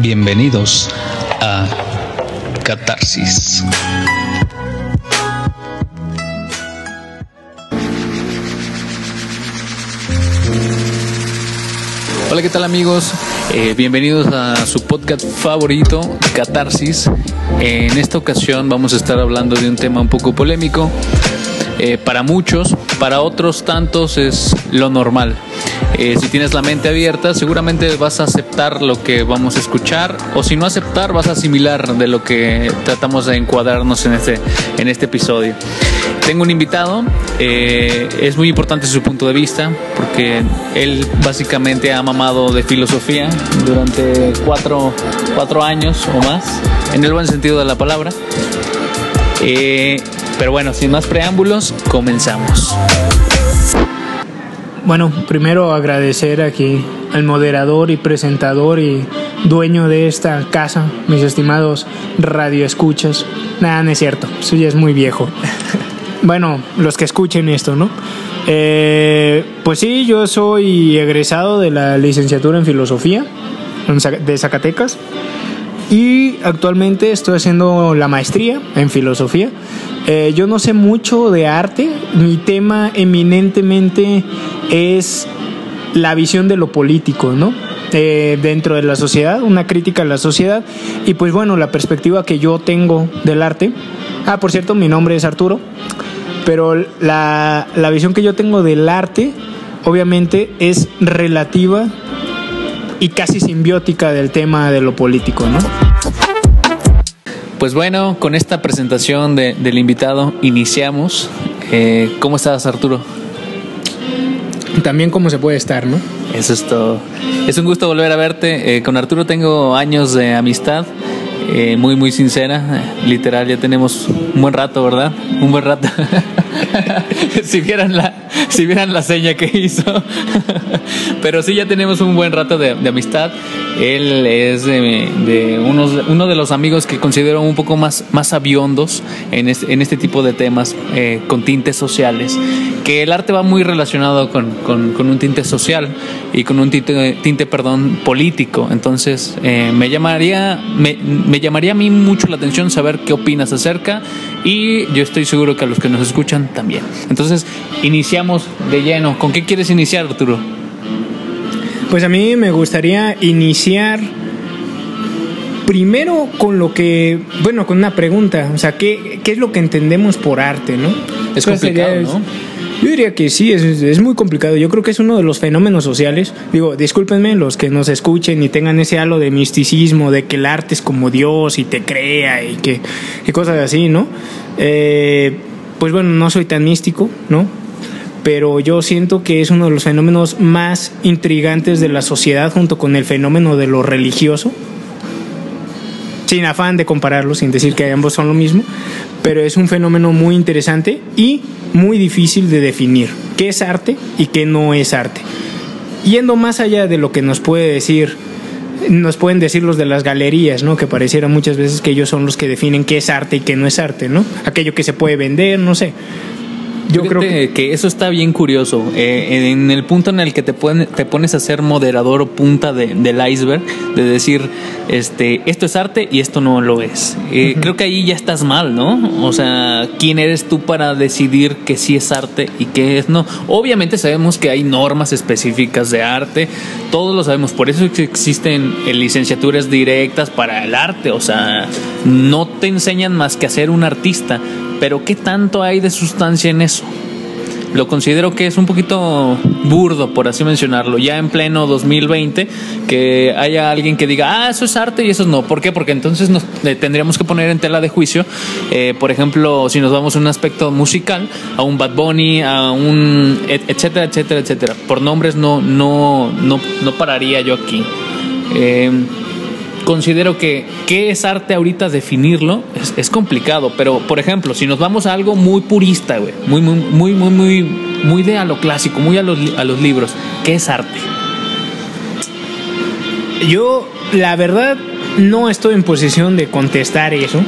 Bienvenidos a Catarsis. Hola, ¿qué tal amigos? Eh, bienvenidos a su podcast favorito, Catarsis. En esta ocasión vamos a estar hablando de un tema un poco polémico. Eh, para muchos, para otros tantos es lo normal. Eh, si tienes la mente abierta, seguramente vas a aceptar lo que vamos a escuchar, o si no aceptar, vas a asimilar de lo que tratamos de encuadrarnos en este, en este episodio. Tengo un invitado, eh, es muy importante su punto de vista, porque él básicamente ha mamado de filosofía durante cuatro, cuatro años o más, en el buen sentido de la palabra. Eh, pero bueno, sin más preámbulos, comenzamos. Bueno, primero agradecer aquí al moderador y presentador y dueño de esta casa, mis estimados radioescuchas. Nada, no es cierto, eso ya es muy viejo. bueno, los que escuchen esto, ¿no? Eh, pues sí, yo soy egresado de la licenciatura en filosofía de Zacatecas y actualmente estoy haciendo la maestría en filosofía. Eh, yo no sé mucho de arte, mi tema eminentemente es la visión de lo político, ¿no? Eh, dentro de la sociedad, una crítica a la sociedad y pues bueno, la perspectiva que yo tengo del arte. Ah, por cierto, mi nombre es Arturo, pero la, la visión que yo tengo del arte obviamente es relativa y casi simbiótica del tema de lo político, ¿no? Pues bueno, con esta presentación de, del invitado iniciamos. Eh, ¿Cómo estás, Arturo? También cómo se puede estar, ¿no? Eso es todo. Es un gusto volver a verte. Eh, con Arturo tengo años de amistad. Eh, muy, muy sincera. Literal, ya tenemos un buen rato, ¿verdad? Un buen rato. si vieran la, si vieran la seña que hizo. Pero sí, ya tenemos un buen rato de, amistad. Él es de, unos, uno de los amigos que considero un poco más, más este, en este tipo de temas eh, con tintes sociales. Que el arte va muy relacionado con, con, un tinte social y con un tinte, tinte perdón, político. Entonces, eh, me, llamaría, me, me llamaría a mí mucho la atención saber qué opinas acerca y yo estoy seguro que a los que nos escuchan también. Entonces, iniciamos de lleno. ¿Con qué quieres iniciar, Arturo? Pues a mí me gustaría iniciar primero con lo que, bueno, con una pregunta, o sea, ¿qué, qué es lo que entendemos por arte, no? Es complicado, ¿no? Yo diría que sí, es, es, muy complicado. Yo creo que es uno de los fenómenos sociales. Digo, discúlpenme los que nos escuchen y tengan ese halo de misticismo, de que el arte es como Dios y te crea y que y cosas así, ¿no? Eh, pues bueno, no soy tan místico, ¿no? Pero yo siento que es uno de los fenómenos más intrigantes de la sociedad junto con el fenómeno de lo religioso. Sin afán de compararlo, sin decir que ambos son lo mismo, pero es un fenómeno muy interesante y muy difícil de definir. ¿Qué es arte y qué no es arte? Yendo más allá de lo que nos puede decir nos pueden decir los de las galerías, ¿no? Que pareciera muchas veces que ellos son los que definen qué es arte y qué no es arte, ¿no? Aquello que se puede vender, no sé. Yo creo que... eso está bien curioso. Eh, en el punto en el que te, te pones a ser moderador o punta del iceberg, de decir, este, esto es arte y esto no lo es. Eh, creo que ahí ya estás mal, ¿no? O sea, ¿quién eres tú para decidir que sí es arte y qué es no? Obviamente sabemos que hay normas específicas de arte, todos lo sabemos, por eso existen licenciaturas directas para el arte, o sea, no te enseñan más que a ser un artista pero ¿qué tanto hay de sustancia en eso? Lo considero que es un poquito burdo, por así mencionarlo, ya en pleno 2020, que haya alguien que diga, ah, eso es arte y eso no. ¿Por qué? Porque entonces nos eh, tendríamos que poner en tela de juicio, eh, por ejemplo, si nos vamos a un aspecto musical, a un Bad Bunny, a un etcétera, etcétera, etcétera. Por nombres no, no, no, no pararía yo aquí. Eh, considero que qué es arte ahorita definirlo es, complicado, pero por ejemplo, si nos vamos a algo muy purista, güey, muy, muy, muy, muy, muy, muy de a lo clásico, muy a los, a los libros, ¿qué es arte? Yo, la verdad, no estoy en posición de contestar eso,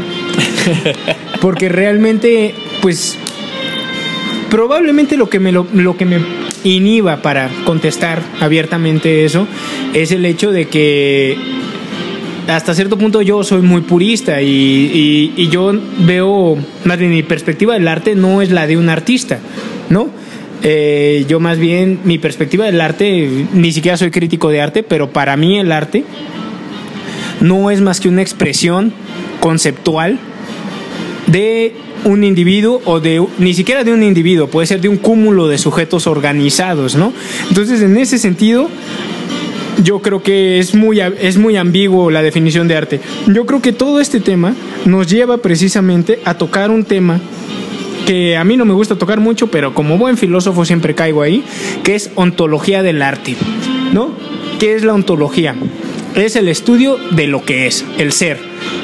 porque realmente, pues, probablemente lo que me, lo, lo que me inhiba para contestar abiertamente eso es el hecho de que hasta cierto punto yo soy muy purista y, y, yo veo, más bien mi perspectiva del arte no es la de un artista, ¿no? Eh, yo más bien, mi perspectiva del arte, ni siquiera soy crítico de arte, pero para mí el arte no es más que una expresión conceptual de un individuo o de ni siquiera de un individuo, puede ser de un cúmulo de sujetos organizados, ¿no? Entonces, en ese sentido, yo creo que es muy, es muy ambiguo la definición de arte. Yo creo que todo este tema nos lleva precisamente a tocar un tema que a mí no me gusta tocar mucho, pero como buen filósofo siempre caigo ahí, que es ontología del arte, ¿no? ¿Qué es la ontología? Es el estudio de lo que es, el ser.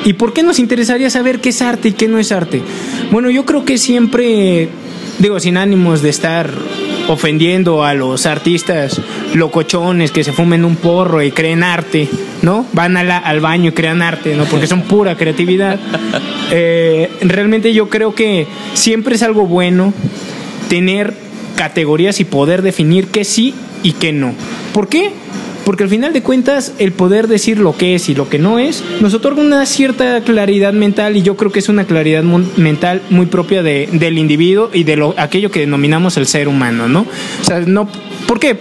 ¿Y por qué nos interesaría saber qué es arte y qué no es arte? Bueno, yo creo que siempre, digo, sin ánimos de estar ofendiendo a los artistas locochones que se fumen un porro y creen arte, ¿no? Van al baño y crean arte, ¿no? Porque son pura creatividad. Eh, realmente yo creo que siempre es algo bueno tener categorías y poder definir qué sí y qué no. ¿Por qué? Porque al final de cuentas, el poder decir lo que es y lo que no es, nos otorga una cierta claridad mental y yo creo que es una claridad mental muy propia de, del individuo y de lo, aquello que denominamos el ser humano, ¿no? O sea, no, ¿por qué?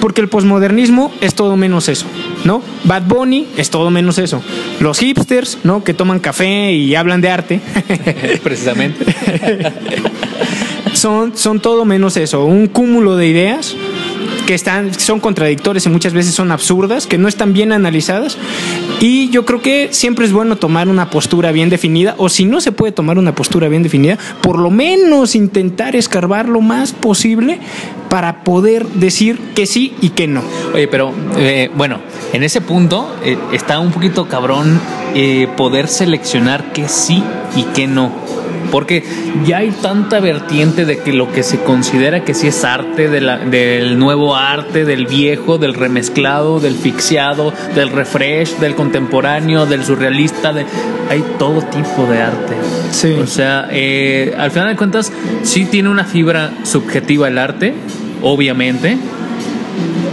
Porque el posmodernismo es todo menos eso, ¿no? Bad Bunny es todo menos eso. Los hipsters, ¿no? Que toman café y hablan de arte. Precisamente. son, son todo menos eso, un cúmulo de ideas que están, son contradictorias y muchas veces son absurdas, que no están bien analizadas. Y yo creo que siempre es bueno tomar una postura bien definida, o si no se puede tomar una postura bien definida, por lo menos intentar escarbar lo más posible para poder decir que sí y que no. Oye, pero eh, bueno, en ese punto eh, está un poquito cabrón eh, poder seleccionar que sí y que no porque ya hay tanta vertiente de que lo que se considera que sí es arte, del nuevo arte, del viejo, del remezclado, del fixiado, del refresh, del contemporáneo, del surrealista, de, hay todo tipo de arte. Sí. O sea, eh, al final de cuentas, sí tiene una fibra subjetiva el arte, obviamente,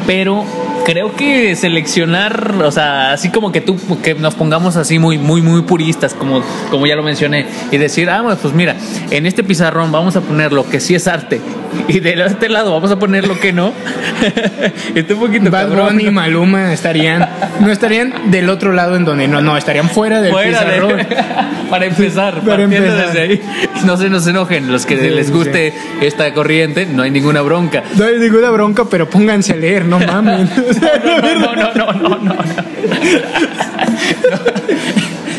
pero creo que seleccionar, o sea, así como que tú, que nos pongamos así muy, muy, muy puristas, como, como ya lo mencioné, y decir, ah, pues mira, en este pizarrón vamos a poner lo que sí es arte, y de este lado vamos a poner lo que no. Está un poquito Bad Bunny y Maluma estarían, no estarían del otro lado en donde no, no, estarían fuera del pizarrón. para empezar, para empezar. desde ahí. No se nos enojen, los que les guste esta corriente, no hay ninguna bronca. No hay ninguna bronca, pero pónganse a leer, no mames. no, no, no, no, no.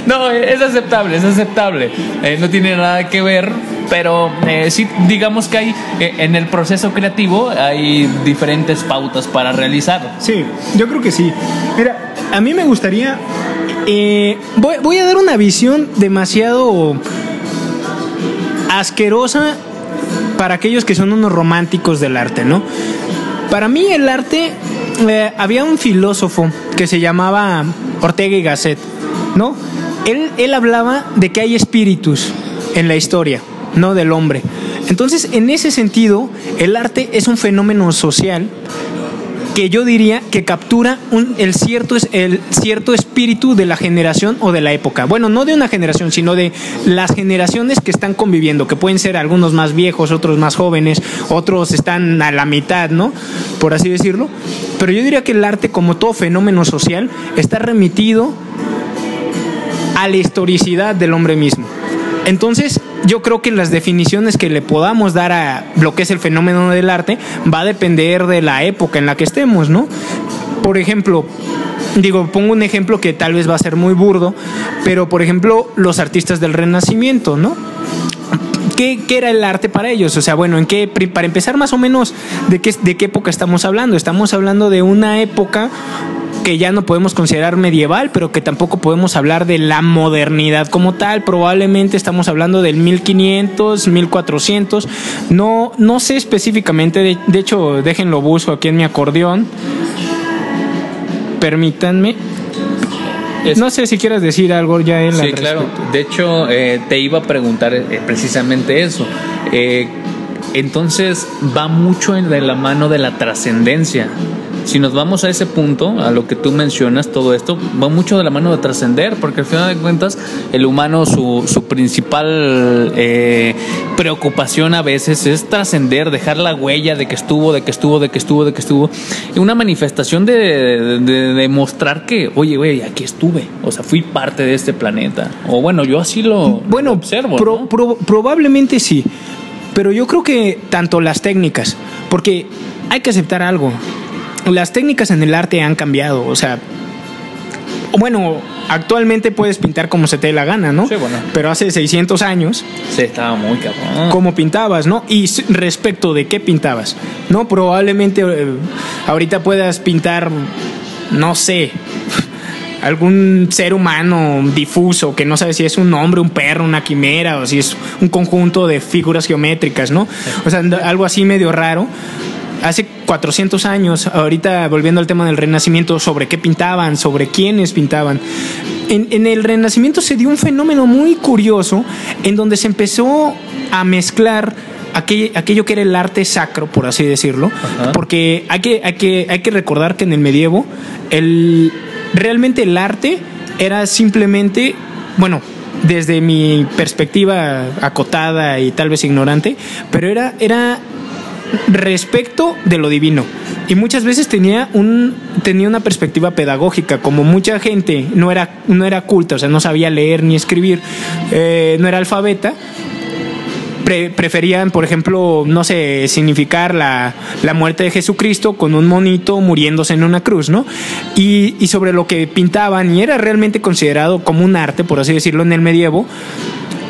No, es aceptable, es aceptable. Eh, no tiene nada que ver, pero eh, sí, digamos que hay eh, en el proceso creativo hay diferentes pautas para realizar. Sí, yo creo que sí. Mira, a mí me gustaría. voy, voy a dar una visión demasiado asquerosa para aquellos que son unos románticos del arte, ¿no? Para mí el arte había un filósofo que se llamaba Ortega y Gasset, ¿no? Él, él hablaba de que hay espíritus en la historia, no del hombre. Entonces, en ese sentido, el arte es un fenómeno social que yo diría que captura un, el, cierto, el cierto espíritu de la generación o de la época. Bueno, no de una generación, sino de las generaciones que están conviviendo, que pueden ser algunos más viejos, otros más jóvenes, otros están a la mitad, ¿no? Por así decirlo. Pero yo diría que el arte, como todo fenómeno social, está remitido a la historicidad del hombre mismo. Entonces, yo creo que las definiciones que le podamos dar a lo que es el fenómeno del arte va a depender de la época en la que estemos, ¿no? Por ejemplo, digo, pongo un ejemplo que tal vez va a ser muy burdo, pero por ejemplo, los artistas del Renacimiento, ¿no? ¿Qué, ¿Qué, era el arte para ellos? O sea, bueno, ¿en qué, para empezar más o menos, ¿de qué, ¿de qué época estamos hablando? Estamos hablando de una época que ya no podemos considerar medieval, pero que tampoco podemos hablar de la modernidad como tal. Probablemente estamos hablando del 1500, 1400. No, no sé específicamente, de, hecho, déjenlo busco aquí en mi acordeón. Permítanme. no sé si quieres decir algo ya en la Sí, claro. De hecho, eh, te iba a preguntar eh, precisamente eso. Eh, entonces va mucho en la mano de la trascendencia si nos vamos a ese punto, a lo que tú mencionas, todo esto va mucho de la mano de trascender, porque al final de cuentas el humano su, su principal eh, preocupación a veces es trascender, dejar la huella de que estuvo, de que estuvo, de que estuvo, de que estuvo, y una manifestación de, demostrar que, oye, güey, aquí estuve, o sea, fui parte de este planeta, o bueno, yo así lo, bueno, observo. probablemente sí, pero yo creo que tanto las técnicas, porque hay que aceptar algo, las técnicas en el arte han cambiado, o sea, bueno, actualmente puedes pintar como se te dé la gana, ¿no? Sí, bueno. Pero hace 600 años. Sí, estaba muy cabrón. ¿Cómo pintabas, no? Y respecto de qué pintabas, ¿no? Probablemente eh, ahorita puedas pintar, no sé, algún ser humano difuso que no sabes si es un hombre, un perro, una quimera o si es un conjunto de figuras geométricas, ¿no? O sea, algo así medio raro hace 400 años, ahorita volviendo al tema del Renacimiento, sobre qué pintaban, sobre quiénes pintaban. En, el Renacimiento se dio un fenómeno muy curioso en donde se empezó a mezclar aquello, que era el arte sacro, por así decirlo, porque hay que, hay, que, hay que recordar que en el medievo el, realmente el arte era simplemente, bueno, desde mi perspectiva acotada y tal vez ignorante, pero era, era respecto de lo divino. Y muchas veces tenía, un, tenía una perspectiva pedagógica, como mucha gente no era, no era culta, o sea, no sabía leer ni escribir, eh, no era alfabeta, preferían, por ejemplo, no sé, significar la, la, muerte de Jesucristo con un monito muriéndose en una cruz, ¿no? Y, y, sobre lo que pintaban, y era realmente considerado como un arte, por así decirlo, en el medievo,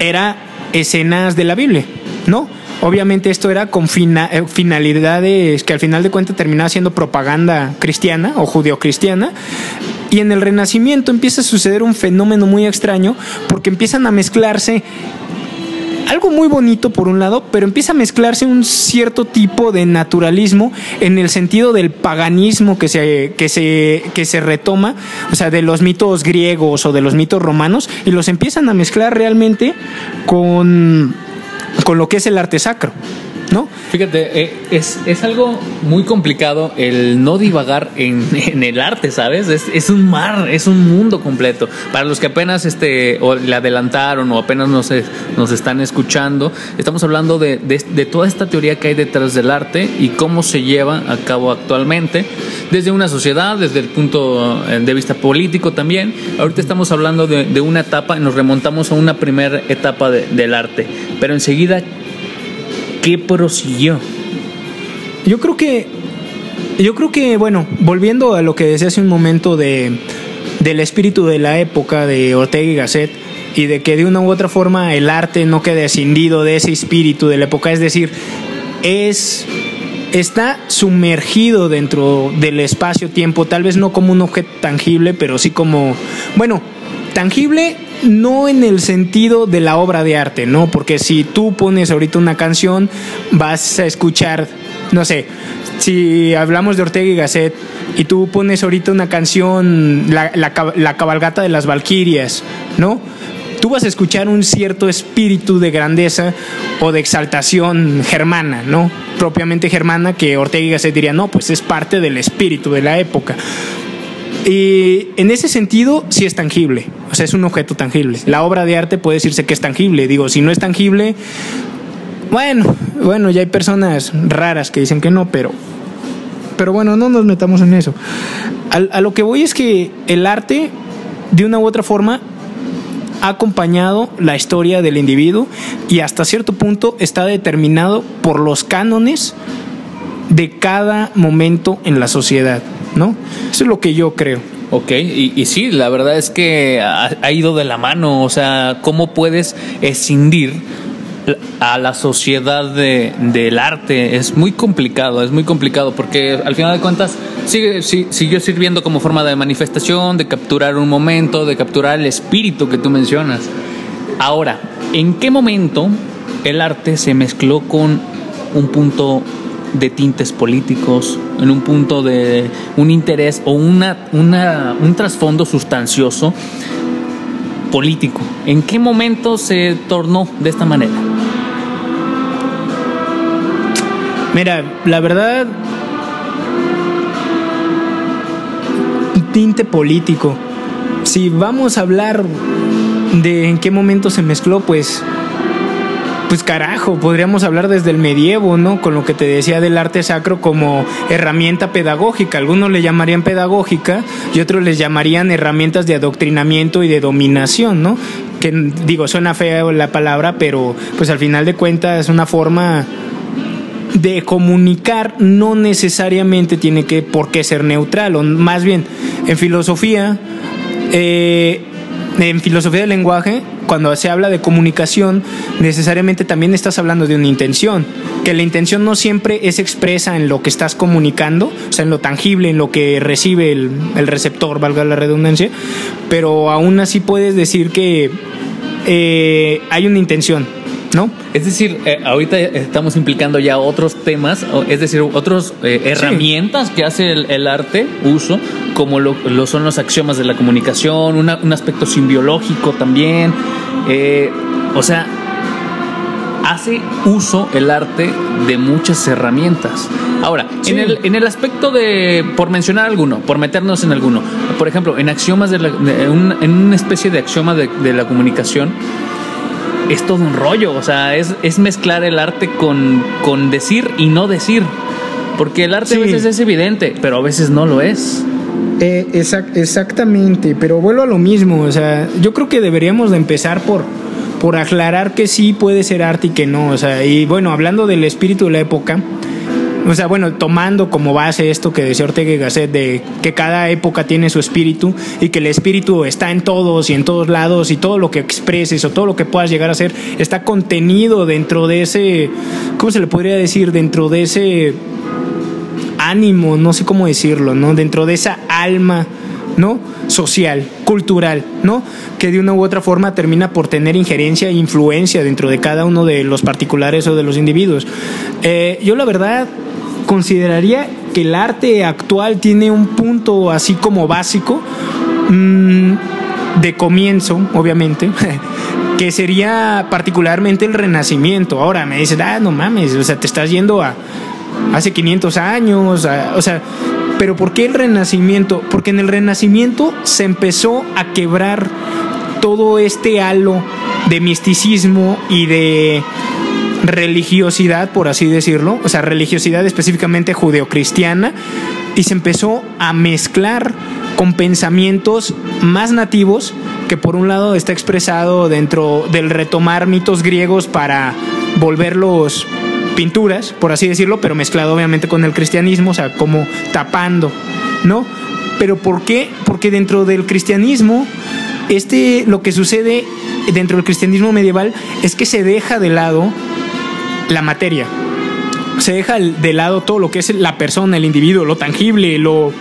era escenas de la Biblia, ¿no? Obviamente esto era con eh, finalidades que al final de cuentas terminaba siendo propaganda cristiana o judio-cristiana. Y en el Renacimiento empieza a suceder un fenómeno muy extraño porque empiezan a mezclarse algo muy bonito por un lado, pero empieza a mezclarse un cierto tipo de naturalismo en el sentido del paganismo que se, que se, que se retoma, o sea, de los mitos griegos o de los mitos romanos, y los empiezan a mezclar realmente con con lo que es el arte sacro. ¿No? Fíjate, eh, es, es, algo muy complicado el no divagar en, en el arte, ¿sabes? Es, es, un mar, es un mundo completo. Para los que apenas este, o le adelantaron o apenas nos, nos están escuchando, estamos hablando de, de, de, toda esta teoría que hay detrás del arte y cómo se lleva a cabo actualmente, desde una sociedad, desde el punto eh, de vista político también. Ahorita estamos hablando de, de una etapa, nos remontamos a una primera etapa del arte, pero enseguida ¿qué prosiguió? Yo creo que, yo creo que, bueno, volviendo a lo que decía hace un momento de, del espíritu de la época de Ortega y Gasset, y de que de una u otra forma el arte no quede escindido de ese espíritu de la época, es decir, es está sumergido dentro del espacio-tiempo, tal vez no como un objeto tangible, pero sí como, bueno, tangible no en el sentido de la obra de arte, ¿no? Porque si tú pones ahorita una canción, vas a escuchar, no sé, si hablamos de Ortega y Gasset y tú pones ahorita una canción, la, la, cabalgata de las Valquirias, ¿no? Tú vas a escuchar un cierto espíritu de grandeza o de exaltación germana, ¿no? Propiamente germana, que Ortega y Gasset diría, no, pues es parte del espíritu de la época. Y en ese sentido, sí es tangible. O sea, es un objeto tangible. La obra de arte puede decirse que es tangible. Digo, si no es tangible, bueno, bueno, ya hay personas raras que dicen que no, pero. Pero bueno, no nos metamos en eso. A, a lo que voy es que el arte, de una u otra forma, ha acompañado la historia del individuo y hasta cierto punto está determinado por los cánones de cada momento en la sociedad. ¿No? Eso es lo que yo creo. Ok, y, y sí, la verdad es que ha, ido de la mano, o sea, ¿cómo puedes escindir a la sociedad de, del arte? Es muy complicado, es muy complicado, porque al final de cuentas sigue, siguió sirviendo como forma de manifestación, de capturar un momento, de capturar el espíritu que tú mencionas. Ahora, ¿en qué momento el arte se mezcló con un punto de tintes políticos, en un punto de un interés o una, una, un trasfondo sustancioso político. ¿En qué momento se tornó de esta manera? Mira, la verdad, tinte político. Si vamos a hablar de en qué momento se mezcló, pues pues carajo, podríamos hablar desde el medievo, ¿no? Con lo que te decía del arte sacro como herramienta pedagógica. Algunos le llamarían pedagógica y otros les llamarían herramientas de adoctrinamiento y de dominación, ¿no? Que digo, suena fea la palabra, pero pues al final de cuentas es una forma de comunicar no necesariamente tiene que por qué ser neutral, o más bien en filosofía, eh, en filosofía del lenguaje, cuando se habla de comunicación, necesariamente también estás hablando de una intención, que la intención no siempre es expresa en lo que estás comunicando, o sea, en lo tangible, en lo que recibe el, receptor, valga la redundancia, pero aún así puedes decir que eh, hay una intención, ¿no? Es decir, eh, ahorita estamos implicando ya otros temas, es decir, otras eh, herramientas que hace el, arte uso, como lo, son los axiomas de la comunicación, un aspecto simbiológico también. Eh, o sea, hace uso el arte de muchas herramientas. Ahora, en, el, en el aspecto de, por mencionar alguno, por meternos en alguno, por ejemplo, en axiomas de, la, en una especie de axioma de, de la comunicación, es todo un rollo, o sea, es, es mezclar el arte con, con, decir y no decir, porque el arte a veces es evidente, pero a veces no lo es. Eh, exactamente, pero vuelvo a lo mismo, o sea, yo creo que deberíamos de empezar por, por aclarar que sí puede ser arte y que no, o sea, y bueno, hablando del espíritu de la época, o sea, bueno, tomando como base esto que decía Ortega Gasset de que cada época tiene su espíritu y que el espíritu está en todos y en todos lados y todo lo que expreses o todo lo que puedas llegar a ser está contenido dentro de ese, ¿cómo se le podría decir? Dentro de ese ánimo, no sé cómo decirlo, ¿no? Dentro de esa alma, ¿no? Social, cultural, ¿no? Que de una u otra forma termina por tener injerencia e influencia dentro de cada uno de los particulares o de los individuos. Eh, yo la verdad consideraría que el arte actual tiene un punto así como básico mm, de comienzo, obviamente, que sería particularmente el renacimiento. Ahora me dices, ah, no mames, o sea, te estás yendo a hace 500 años, o sea, pero ¿por qué el renacimiento? Porque en el renacimiento se empezó a quebrar todo este halo de misticismo y de religiosidad, por así decirlo, o sea, religiosidad específicamente judeocristiana, y se empezó a mezclar con pensamientos más nativos, que por un lado está expresado dentro del retomar mitos griegos para volverlos pinturas, por así decirlo, pero mezclado obviamente con el cristianismo, o sea, como tapando, ¿no? Pero ¿por qué? Porque dentro del cristianismo, este, lo que sucede dentro del cristianismo medieval es que se deja de lado la materia. Se deja de lado todo lo que es la persona, el individuo, lo tangible, lo...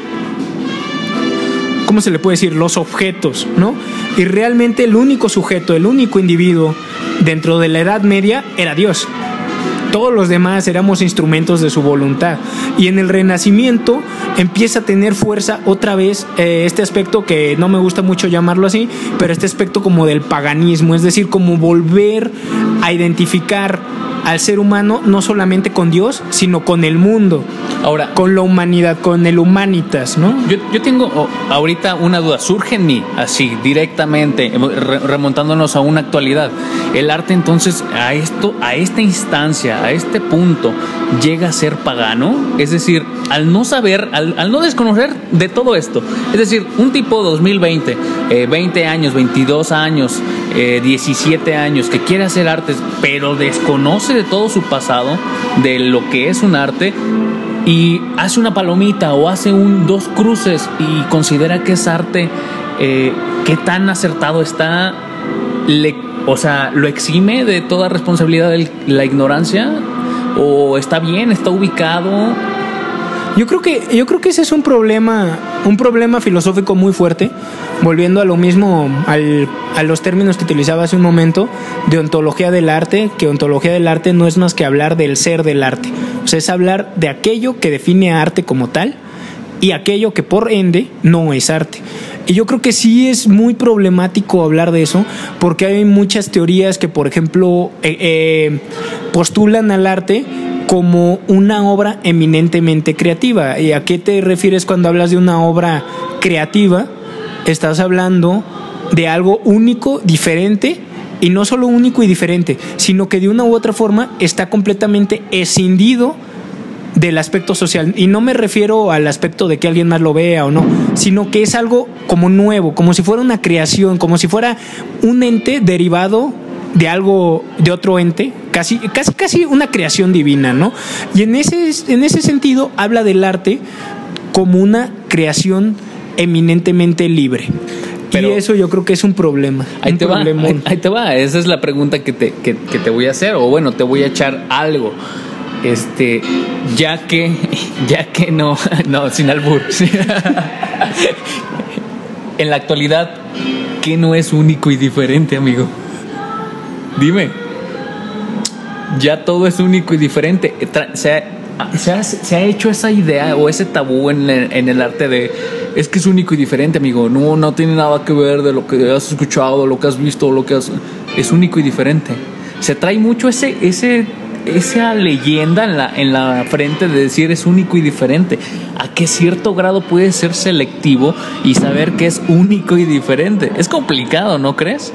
¿Cómo se le puede decir? Los objetos, ¿no? Y realmente el único sujeto, el único individuo dentro de la Edad Media era Dios. Todos los demás éramos instrumentos de su voluntad. Y en el Renacimiento empieza a tener fuerza otra vez eh, este aspecto que no me gusta mucho llamarlo así, pero este aspecto como del paganismo, es decir, como volver a identificar al ser humano no solamente con Dios, sino con el mundo. Ahora, con la humanidad, con el humanitas, ¿no? Yo, yo tengo oh, ahorita una duda, surge en mí, así, directamente, remontándonos a una actualidad. El arte entonces a esto, a esta instancia, a este punto, llega a ser pagano, es decir, al no saber, al, no desconocer de todo esto, es decir, un tipo 2020, 20 eh, años, 22 años, 17 eh, años, que quiere hacer artes, pero desconoce de todo su pasado, de lo que es un arte, y hace una palomita o hace un dos cruces y considera que es arte, eh, qué tan acertado está, o sea, lo exime de toda responsabilidad de la ignorancia o está bien, está ubicado. Yo creo que yo creo que ese es un problema, un problema filosófico muy fuerte, volviendo a lo mismo al, a los términos que utilizaba hace un momento de ontología del arte, que ontología del arte no es más que hablar del ser del arte. O sea, es hablar de aquello que define a arte como tal y aquello que por ende no es arte. Y yo creo que sí es muy problemático hablar de eso, porque hay muchas teorías que, por ejemplo, eh, eh, postulan al arte como una obra eminentemente creativa. ¿Y a qué te refieres cuando hablas de una obra creativa? Estás hablando de algo único, diferente, y no solo único y diferente, sino que de una u otra forma está completamente escindido del aspecto social. Y no me refiero al aspecto de que alguien más lo vea o no, sino que es algo como nuevo, como si fuera una creación, como si fuera un ente derivado de algo, de otro ente, casi, casi, casi una creación divina, ¿no? Y en ese, en ese sentido habla del arte como una creación eminentemente libre. Pero y eso yo creo que es un problema. Ahí, te, Va, ahí, te va, esa es la pregunta que te, que, que te voy a hacer, o bueno, te voy a echar algo este ya que ya que no no sin albur en la actualidad qué no es único y diferente amigo dime ya todo es único y diferente se ha, se ha, hecho esa idea o ese tabú en el, arte de es que es único y diferente amigo no no tiene nada que ver de lo que has escuchado lo que has visto lo que has es único y diferente se trae mucho ese ese esa leyenda en la, en la frente de decir es único y diferente. ¿A qué cierto grado puede ser selectivo y saber que es único y diferente? Es complicado, ¿no crees?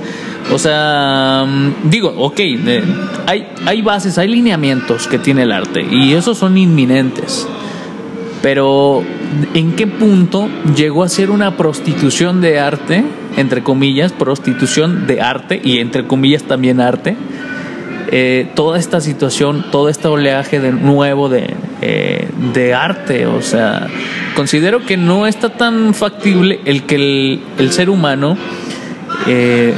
O sea, mm, digo, ok, hay, hay bases, hay lineamientos que tiene el arte y esos son inminentes. Pero, ¿en qué punto llegó a ser una prostitución de arte, entre comillas, prostitución de arte y entre comillas también arte? Eh, toda esta situación, todo este oleaje de nuevo de, eh, de arte. O sea, considero que no está tan factible el que el, ser humano eh,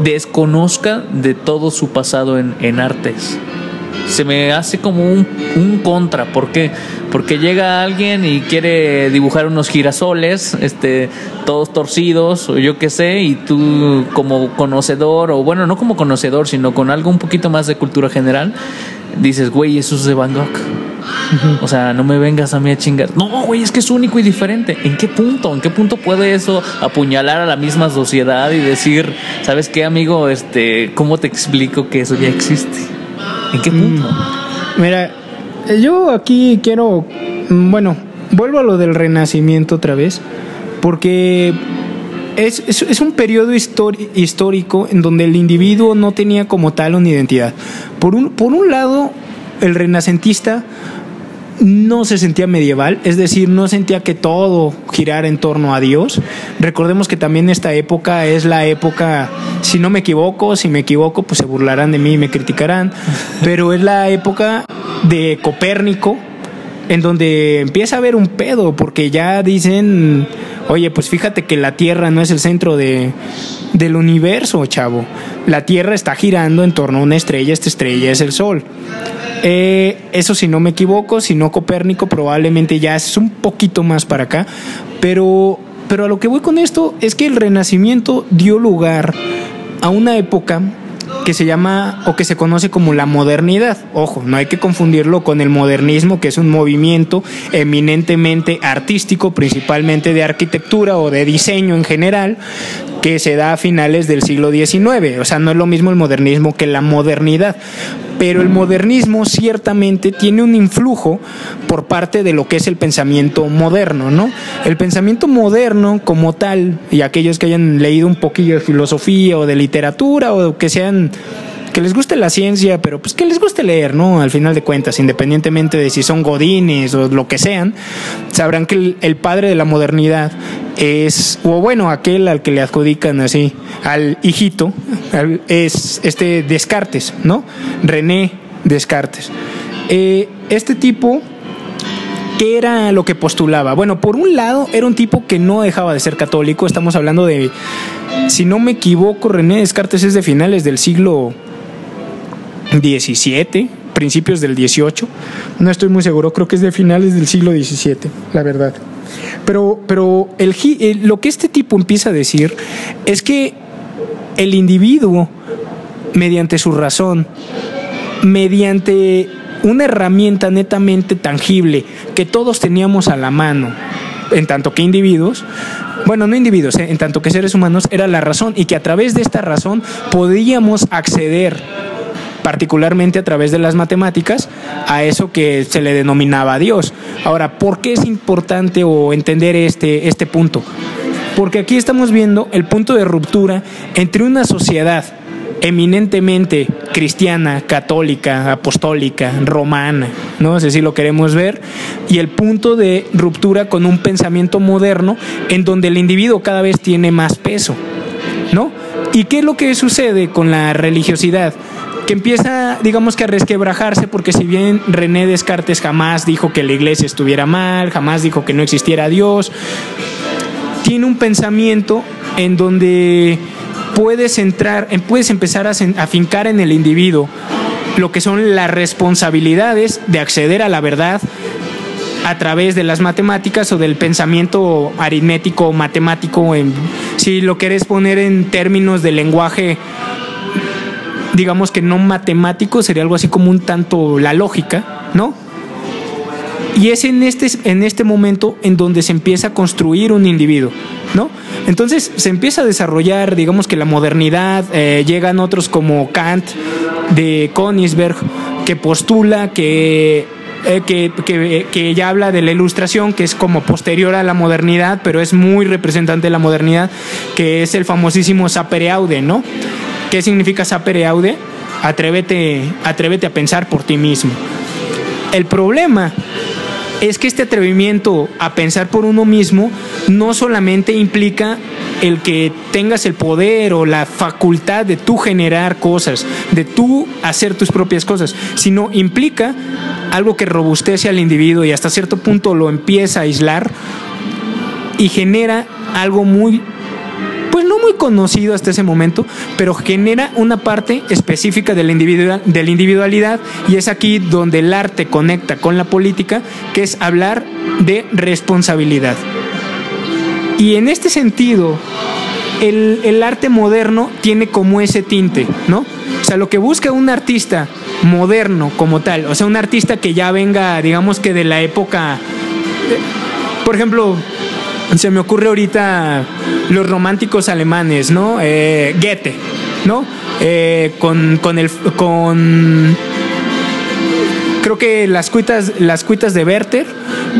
desconozca de todo su pasado en, en artes se me hace como un, un, contra. ¿Por qué? Porque llega alguien y quiere dibujar unos girasoles, este, todos torcidos, o yo qué sé, y tú como conocedor, o bueno, no como conocedor, sino con algo un poquito más de cultura general, dices, güey, eso es de Van Gogh. O sea, no me vengas a mí a chingar. No, güey, es que es único y diferente. ¿En qué punto? ¿En qué punto puede eso apuñalar a la misma sociedad y decir, ¿sabes qué, amigo? Este, ¿cómo te explico que eso ya existe? ¿En qué punto? Mm. mira, yo aquí quiero, mm, bueno, vuelvo a lo del renacimiento otra vez, porque es, es, un periodo histórico en donde el individuo no tenía como tal una identidad. Por un, por un lado, el renacentista no se sentía medieval, es decir, no sentía que todo girara en torno a Dios. Recordemos que también esta época es la época, si no me equivoco, si me equivoco, pues se burlarán de mí y me criticarán, pero es la época de Copérnico, en donde empieza a haber un pedo, porque ya dicen, oye, pues fíjate que la Tierra no es el centro de, del universo, chavo. La Tierra está girando en torno a una estrella, esta estrella es el Sol. Eh, eso si no me equivoco, si no Copérnico probablemente ya es un poquito más para acá, pero, pero a lo que voy con esto es que el Renacimiento dio lugar a una época que se llama o que se conoce como la modernidad. Ojo, no hay que confundirlo con el modernismo, que es un movimiento eminentemente artístico, principalmente de arquitectura o de diseño en general, que se da a finales del siglo XIX. O sea, no es lo mismo el modernismo que la modernidad. Pero el modernismo ciertamente tiene un influjo por parte de lo que es el pensamiento moderno, ¿no? El pensamiento moderno como tal, y aquellos que hayan leído un poquillo de filosofía o de literatura o que sean que les guste la ciencia, pero pues que les guste leer, ¿no? Al final de cuentas, independientemente de si son godines o lo que sean, sabrán que el, padre de la modernidad es, o bueno, aquel al que le adjudican así, al hijito, es este Descartes, ¿no? René Descartes. Eh, este tipo ¿Qué era lo que postulaba? Bueno, por un lado, era un tipo que no dejaba de ser católico. Estamos hablando de, si no me equivoco, René Descartes es de finales del siglo 17, principios del 18. No estoy muy seguro, creo que es de finales del siglo XVII, la verdad. Pero, pero lo que este tipo empieza a decir es que el individuo, mediante su razón, mediante una herramienta netamente tangible que todos teníamos a la mano, en tanto que individuos, bueno, no individuos, eh, en tanto que seres humanos, era la razón y que a través de esta razón podíamos acceder particularmente a través de las matemáticas, a eso que se le denominaba Dios. Ahora, ¿por qué es importante o entender este, este punto? Porque aquí estamos viendo el punto de ruptura entre una sociedad eminentemente cristiana, católica, apostólica, romana, ¿no? sé si lo queremos ver, y el punto de ruptura con un pensamiento moderno en donde el individuo cada vez tiene más peso, ¿no? ¿Y qué es lo que sucede con la religiosidad? Que empieza, digamos que a resquebrajarse, porque si bien René Descartes jamás dijo que la iglesia estuviera mal, jamás dijo que no existiera Dios, tiene un pensamiento en donde puedes entrar, puedes empezar a afincar en el individuo lo que son las responsabilidades de acceder a la verdad a través de las matemáticas o del pensamiento aritmético matemático, si lo quieres poner en términos de lenguaje, digamos que no matemático, sería algo así como un tanto la lógica, ¿no? Y es en este, en este momento en donde se empieza a construir un individuo, ¿no? Entonces se empieza a desarrollar, digamos que la modernidad, eh, llegan otros como Kant de Königsberg, que postula que eh, que, que, que, ya habla de la ilustración, que es como posterior a la modernidad, pero es muy representante de la modernidad, que es el famosísimo sapere aude, ¿no? ¿Qué significa sapere aude? Atrévete, atrévete a pensar por ti mismo. El problema es que este atrevimiento a pensar por uno mismo no solamente implica el que tengas el poder o la facultad de tú generar cosas, de tú hacer tus propias cosas, sino implica algo que robustece al individuo y hasta cierto punto lo empieza a aislar y genera algo muy muy conocido hasta ese momento, pero genera una parte específica de la, individualidad y es aquí donde el arte conecta con la política, que es hablar de responsabilidad. Y en este sentido, el, arte moderno tiene como ese tinte, ¿no? O sea, lo que busca un artista moderno como tal, o sea, un artista que ya venga, digamos que de la época, por ejemplo, se me ocurre ahorita los románticos alemanes, ¿no? Eh, Goethe, ¿no? Eh, con, con el con creo que las cuitas las cuitas de Werther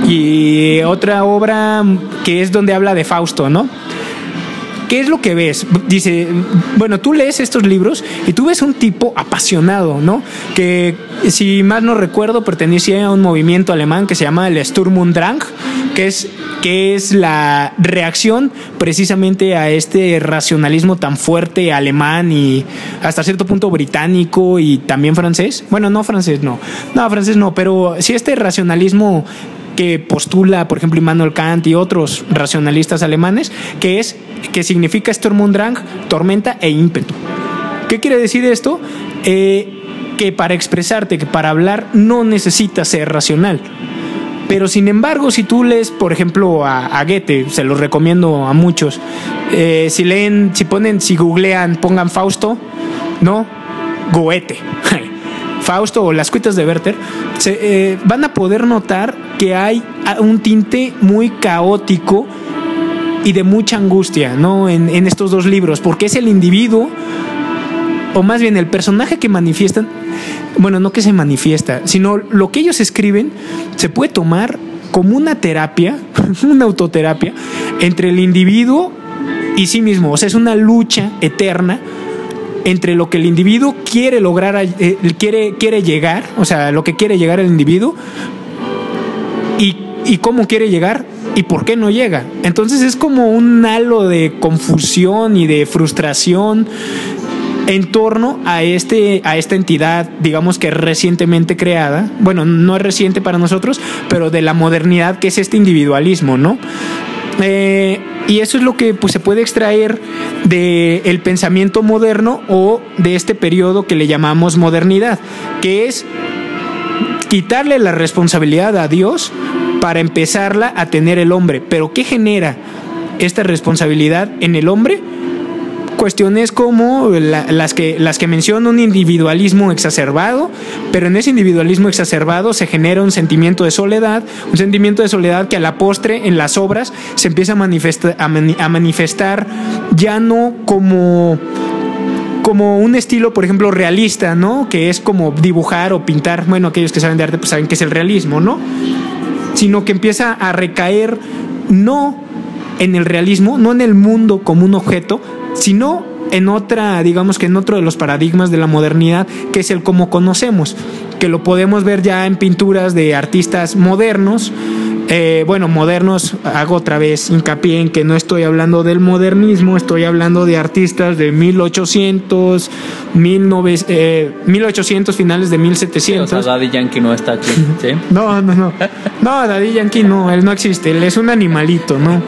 y otra obra que es donde habla de Fausto, ¿no? ¿Qué es lo que ves? Dice, bueno, tú lees estos libros y tú ves un tipo apasionado, ¿no? Que, si mal no recuerdo, pertenecía a un movimiento alemán que se llama el Sturm und Drang, que es, que es la reacción precisamente a este racionalismo tan fuerte alemán y hasta cierto punto británico y también francés. Bueno, no francés, no. No, francés no, pero sí este racionalismo que postula, por ejemplo, Immanuel Kant y otros racionalistas alemanes, que es que significa Sturm und Drang, tormenta e ímpetu. ¿Qué quiere decir esto? Eh, que para expresarte, que para hablar no necesitas ser racional. Pero sin embargo, si tú lees, por ejemplo, a, Goethe, se los recomiendo a muchos, eh, si leen, si ponen, si googlean, pongan Fausto, ¿no? Goethe. Fausto o las cuitas de Werther, se, eh, van a poder notar que hay un tinte muy caótico y de mucha angustia, ¿no? En, en estos dos libros, porque es el individuo, o más bien el personaje que manifiestan, bueno, no que se manifiesta, sino lo que ellos escriben se puede tomar como una terapia, una autoterapia, entre el individuo y sí mismo. O sea, es una lucha eterna entre lo que el individuo quiere lograr, eh, quiere, quiere llegar, o sea, lo que quiere llegar el individuo y, cómo quiere llegar y por qué no llega. Entonces es como un halo de confusión y de frustración en torno a, este, a esta entidad, digamos que recientemente creada, bueno, no es reciente para nosotros, pero de la modernidad que es este individualismo, ¿no? Eh, y eso es lo que pues, se puede extraer del el pensamiento moderno o de este periodo que le llamamos modernidad, que es quitarle la responsabilidad a Dios para empezarla a tener el hombre. Pero ¿qué genera esta responsabilidad en el hombre? Cuestiones como las, que, las que mencionan un individualismo exacerbado, pero en ese individualismo exacerbado se genera un sentimiento de soledad, un sentimiento de soledad que a la postre en las obras se empieza a, manifestar, a manifestar ya no como como un estilo, por ejemplo, realista, ¿no? Que es como dibujar o pintar, bueno, aquellos que saben de arte pues saben que es el realismo, ¿no? Sino que empieza a recaer no en el realismo, no en el mundo como un objeto, sino en otra, digamos que en otro de los paradigmas de la modernidad, que es el como conocemos, que lo podemos ver ya en pinturas de artistas modernos, eh, bueno, modernos, hago otra vez hincapié en que no estoy hablando del modernismo, estoy hablando de artistas de 1800, 1900, eh, 1800 finales de 1700. Sí, o sea, Daddy Yankee no está aquí. ¿sí? No, no, no. No, Daddy Yankee no, él no existe, él es un animalito, ¿no?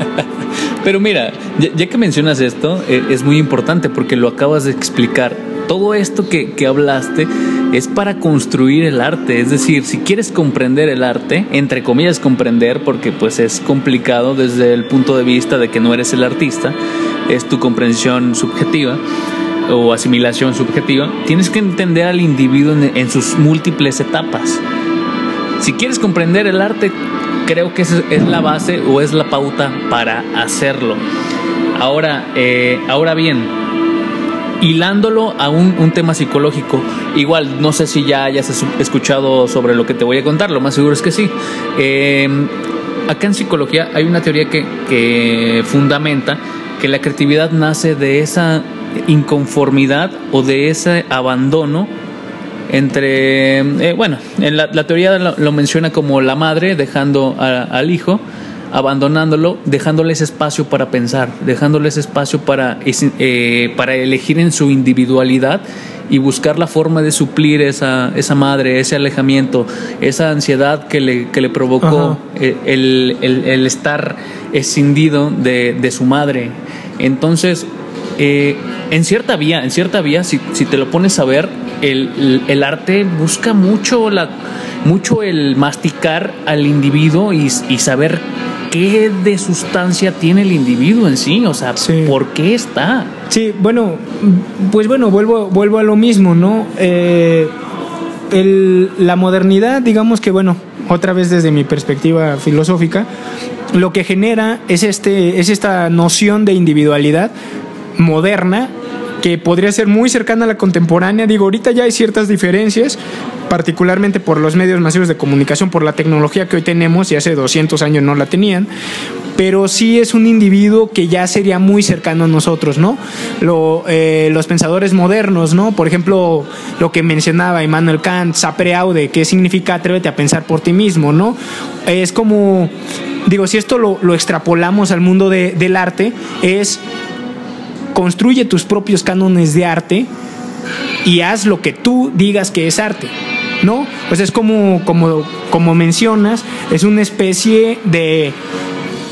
Pero mira, ya, que mencionas esto, eh, es muy importante porque lo acabas de explicar. Todo esto que, que hablaste es para construir el arte. Es decir, si quieres comprender el arte, entre comillas comprender, porque pues es complicado desde el punto de vista de que no eres el artista, es tu comprensión subjetiva o asimilación subjetiva, tienes que entender al individuo en, en sus múltiples etapas. Si quieres comprender el arte, creo que esa es la base o es la pauta para hacerlo. Ahora, eh, ahora bien, hilándolo a un, un, tema psicológico. Igual, no sé si ya hayas escuchado sobre lo que te voy a contar, lo más seguro es que sí. Eh, acá en psicología hay una teoría que, que fundamenta que la creatividad nace de esa inconformidad o de ese abandono entre, eh, bueno, en la, teoría lo, menciona como la madre dejando al hijo, abandonándolo, dejándole ese espacio para pensar, dejándole ese espacio para, eh, para elegir en su individualidad y buscar la forma de suplir esa, esa madre, ese alejamiento, esa ansiedad que le, que le provocó el, el, el, estar escindido de, de su madre. Entonces, eh, en cierta vía, en cierta vía, si, si te lo pones a ver, el, el, arte busca mucho, la, mucho el masticar al individuo y, y, saber qué de sustancia tiene el individuo en sí, o sea, sí. por qué está. Sí, bueno, pues bueno, vuelvo, vuelvo a lo mismo, ¿no? Eh, el, la modernidad, digamos que, bueno, otra vez desde mi perspectiva filosófica, lo que genera es, este, es esta noción de individualidad moderna que podría ser muy cercana a la contemporánea. Digo, ahorita ya hay ciertas diferencias, particularmente por los medios masivos de comunicación, por la tecnología que hoy tenemos y hace 200 años no la tenían, pero sí es un individuo que ya sería muy cercano a nosotros, ¿no? Eh, los pensadores modernos, ¿no? Por ejemplo, lo que mencionaba Immanuel Kant, sapere aude, que significa atrévete a pensar por ti mismo, ¿no? Es como, digo, si esto lo, extrapolamos al mundo de, del arte, es construye tus propios cánones de arte y haz lo que tú digas que es arte. ¿No? Pues es como, como, como mencionas, es una especie de,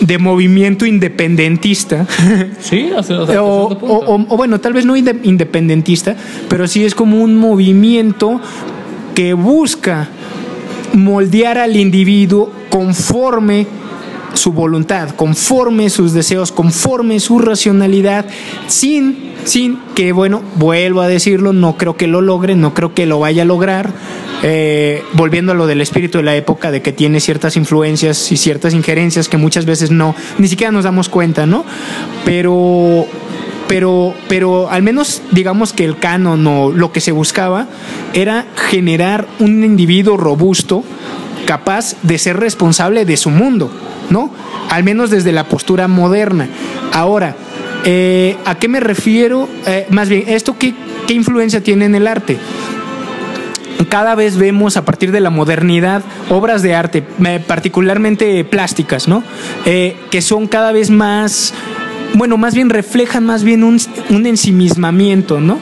de movimiento independentista. Sí, o, sea, o, o, o, bueno, tal vez no independentista, pero sí es como un movimiento que busca moldear al individuo conforme su voluntad, conforme sus deseos, conforme su racionalidad, sin, sin que, bueno, vuelvo a decirlo, no creo que lo logre, no creo que lo vaya a lograr. Eh, volviendo a lo del espíritu de la época, de que tiene ciertas influencias y ciertas injerencias que muchas veces no, ni siquiera nos damos cuenta, ¿no? Pero pero, pero al menos digamos que el canon o lo que se buscaba era generar un individuo robusto capaz de ser responsable de su mundo, ¿no? Al menos desde la postura moderna. Ahora, eh, ¿a qué me refiero? Eh, más bien, ¿esto qué, qué influencia tiene en el arte? cada vez vemos a partir de la modernidad obras de arte, particularmente plásticas, ¿no? Eh, que son cada vez más, bueno, más bien reflejan más bien un, un ensimismamiento, ¿no?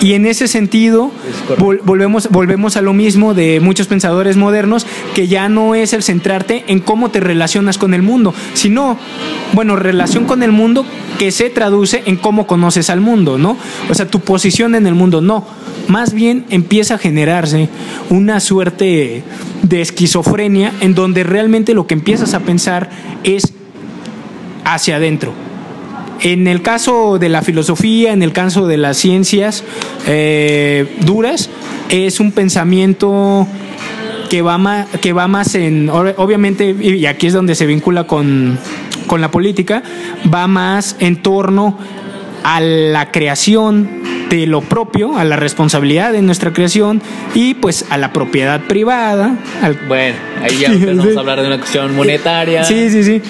Y en ese sentido, vol volvemos, volvemos a lo mismo de muchos pensadores modernos, que ya no es el centrarte en cómo te relacionas con el mundo, sino, bueno, relación con el mundo que se traduce en cómo conoces al mundo, ¿no? O sea, tu posición en el mundo, no. Más bien empieza a generarse una suerte de esquizofrenia en donde realmente lo que empiezas a pensar es hacia adentro en el caso de la filosofía, en el caso de las ciencias eh, duras, es un pensamiento que va más, que va más en, obviamente, y aquí es donde se vincula con, con la política, va más en torno a la creación de lo propio, a la responsabilidad de nuestra creación y pues a la propiedad privada. Bueno, ahí ya empezamos a hablar de una cuestión monetaria. Sí, sí, sí.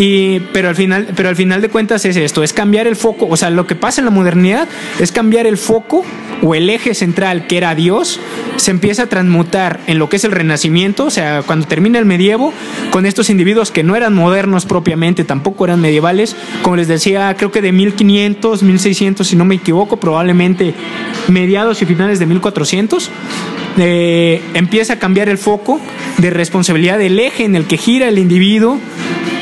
Y, pero, al final, pero al final de cuentas es esto, es cambiar el foco, o sea, lo que pasa en la modernidad es cambiar el foco o el eje central que era Dios, se empieza a transmutar en lo que es el renacimiento, o sea, cuando termina el medievo, con estos individuos que no eran modernos propiamente, tampoco eran medievales, como les decía, creo que de 1500, 1600, si no me equivoco, probablemente mediados y finales de 1400, eh, empieza a cambiar el foco de responsabilidad del eje en el que gira el individuo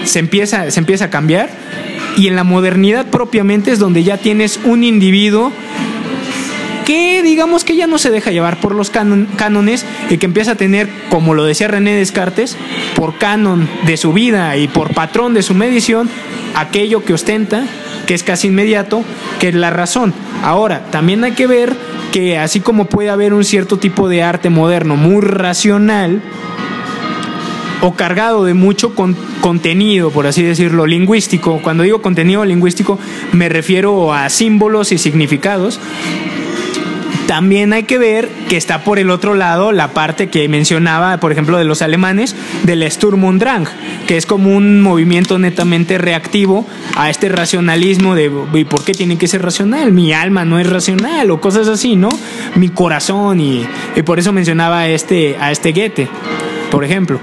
se empieza, se empieza a cambiar. Y en la modernidad propiamente es donde ya tienes un individuo que digamos que ya no se deja llevar por los cánones y que empieza a tener, como lo decía René Descartes, por canon de su vida y por patrón de su medición, aquello que ostenta, que es casi inmediato, que es la razón. Ahora, también hay que ver que así como puede haber un cierto tipo de arte moderno muy racional, o cargado de mucho contenido, por así decirlo, lingüístico. Cuando digo contenido lingüístico me refiero a símbolos y significados. También hay que ver que está por el otro lado la parte que mencionaba, por ejemplo, de los alemanes, del Sturm und Drang, que es como un movimiento netamente reactivo a este racionalismo de ¿y por qué tiene que ser racional? Mi alma no es racional o cosas así, ¿no? Mi corazón y, y por eso mencionaba a este, a este Goethe, por ejemplo.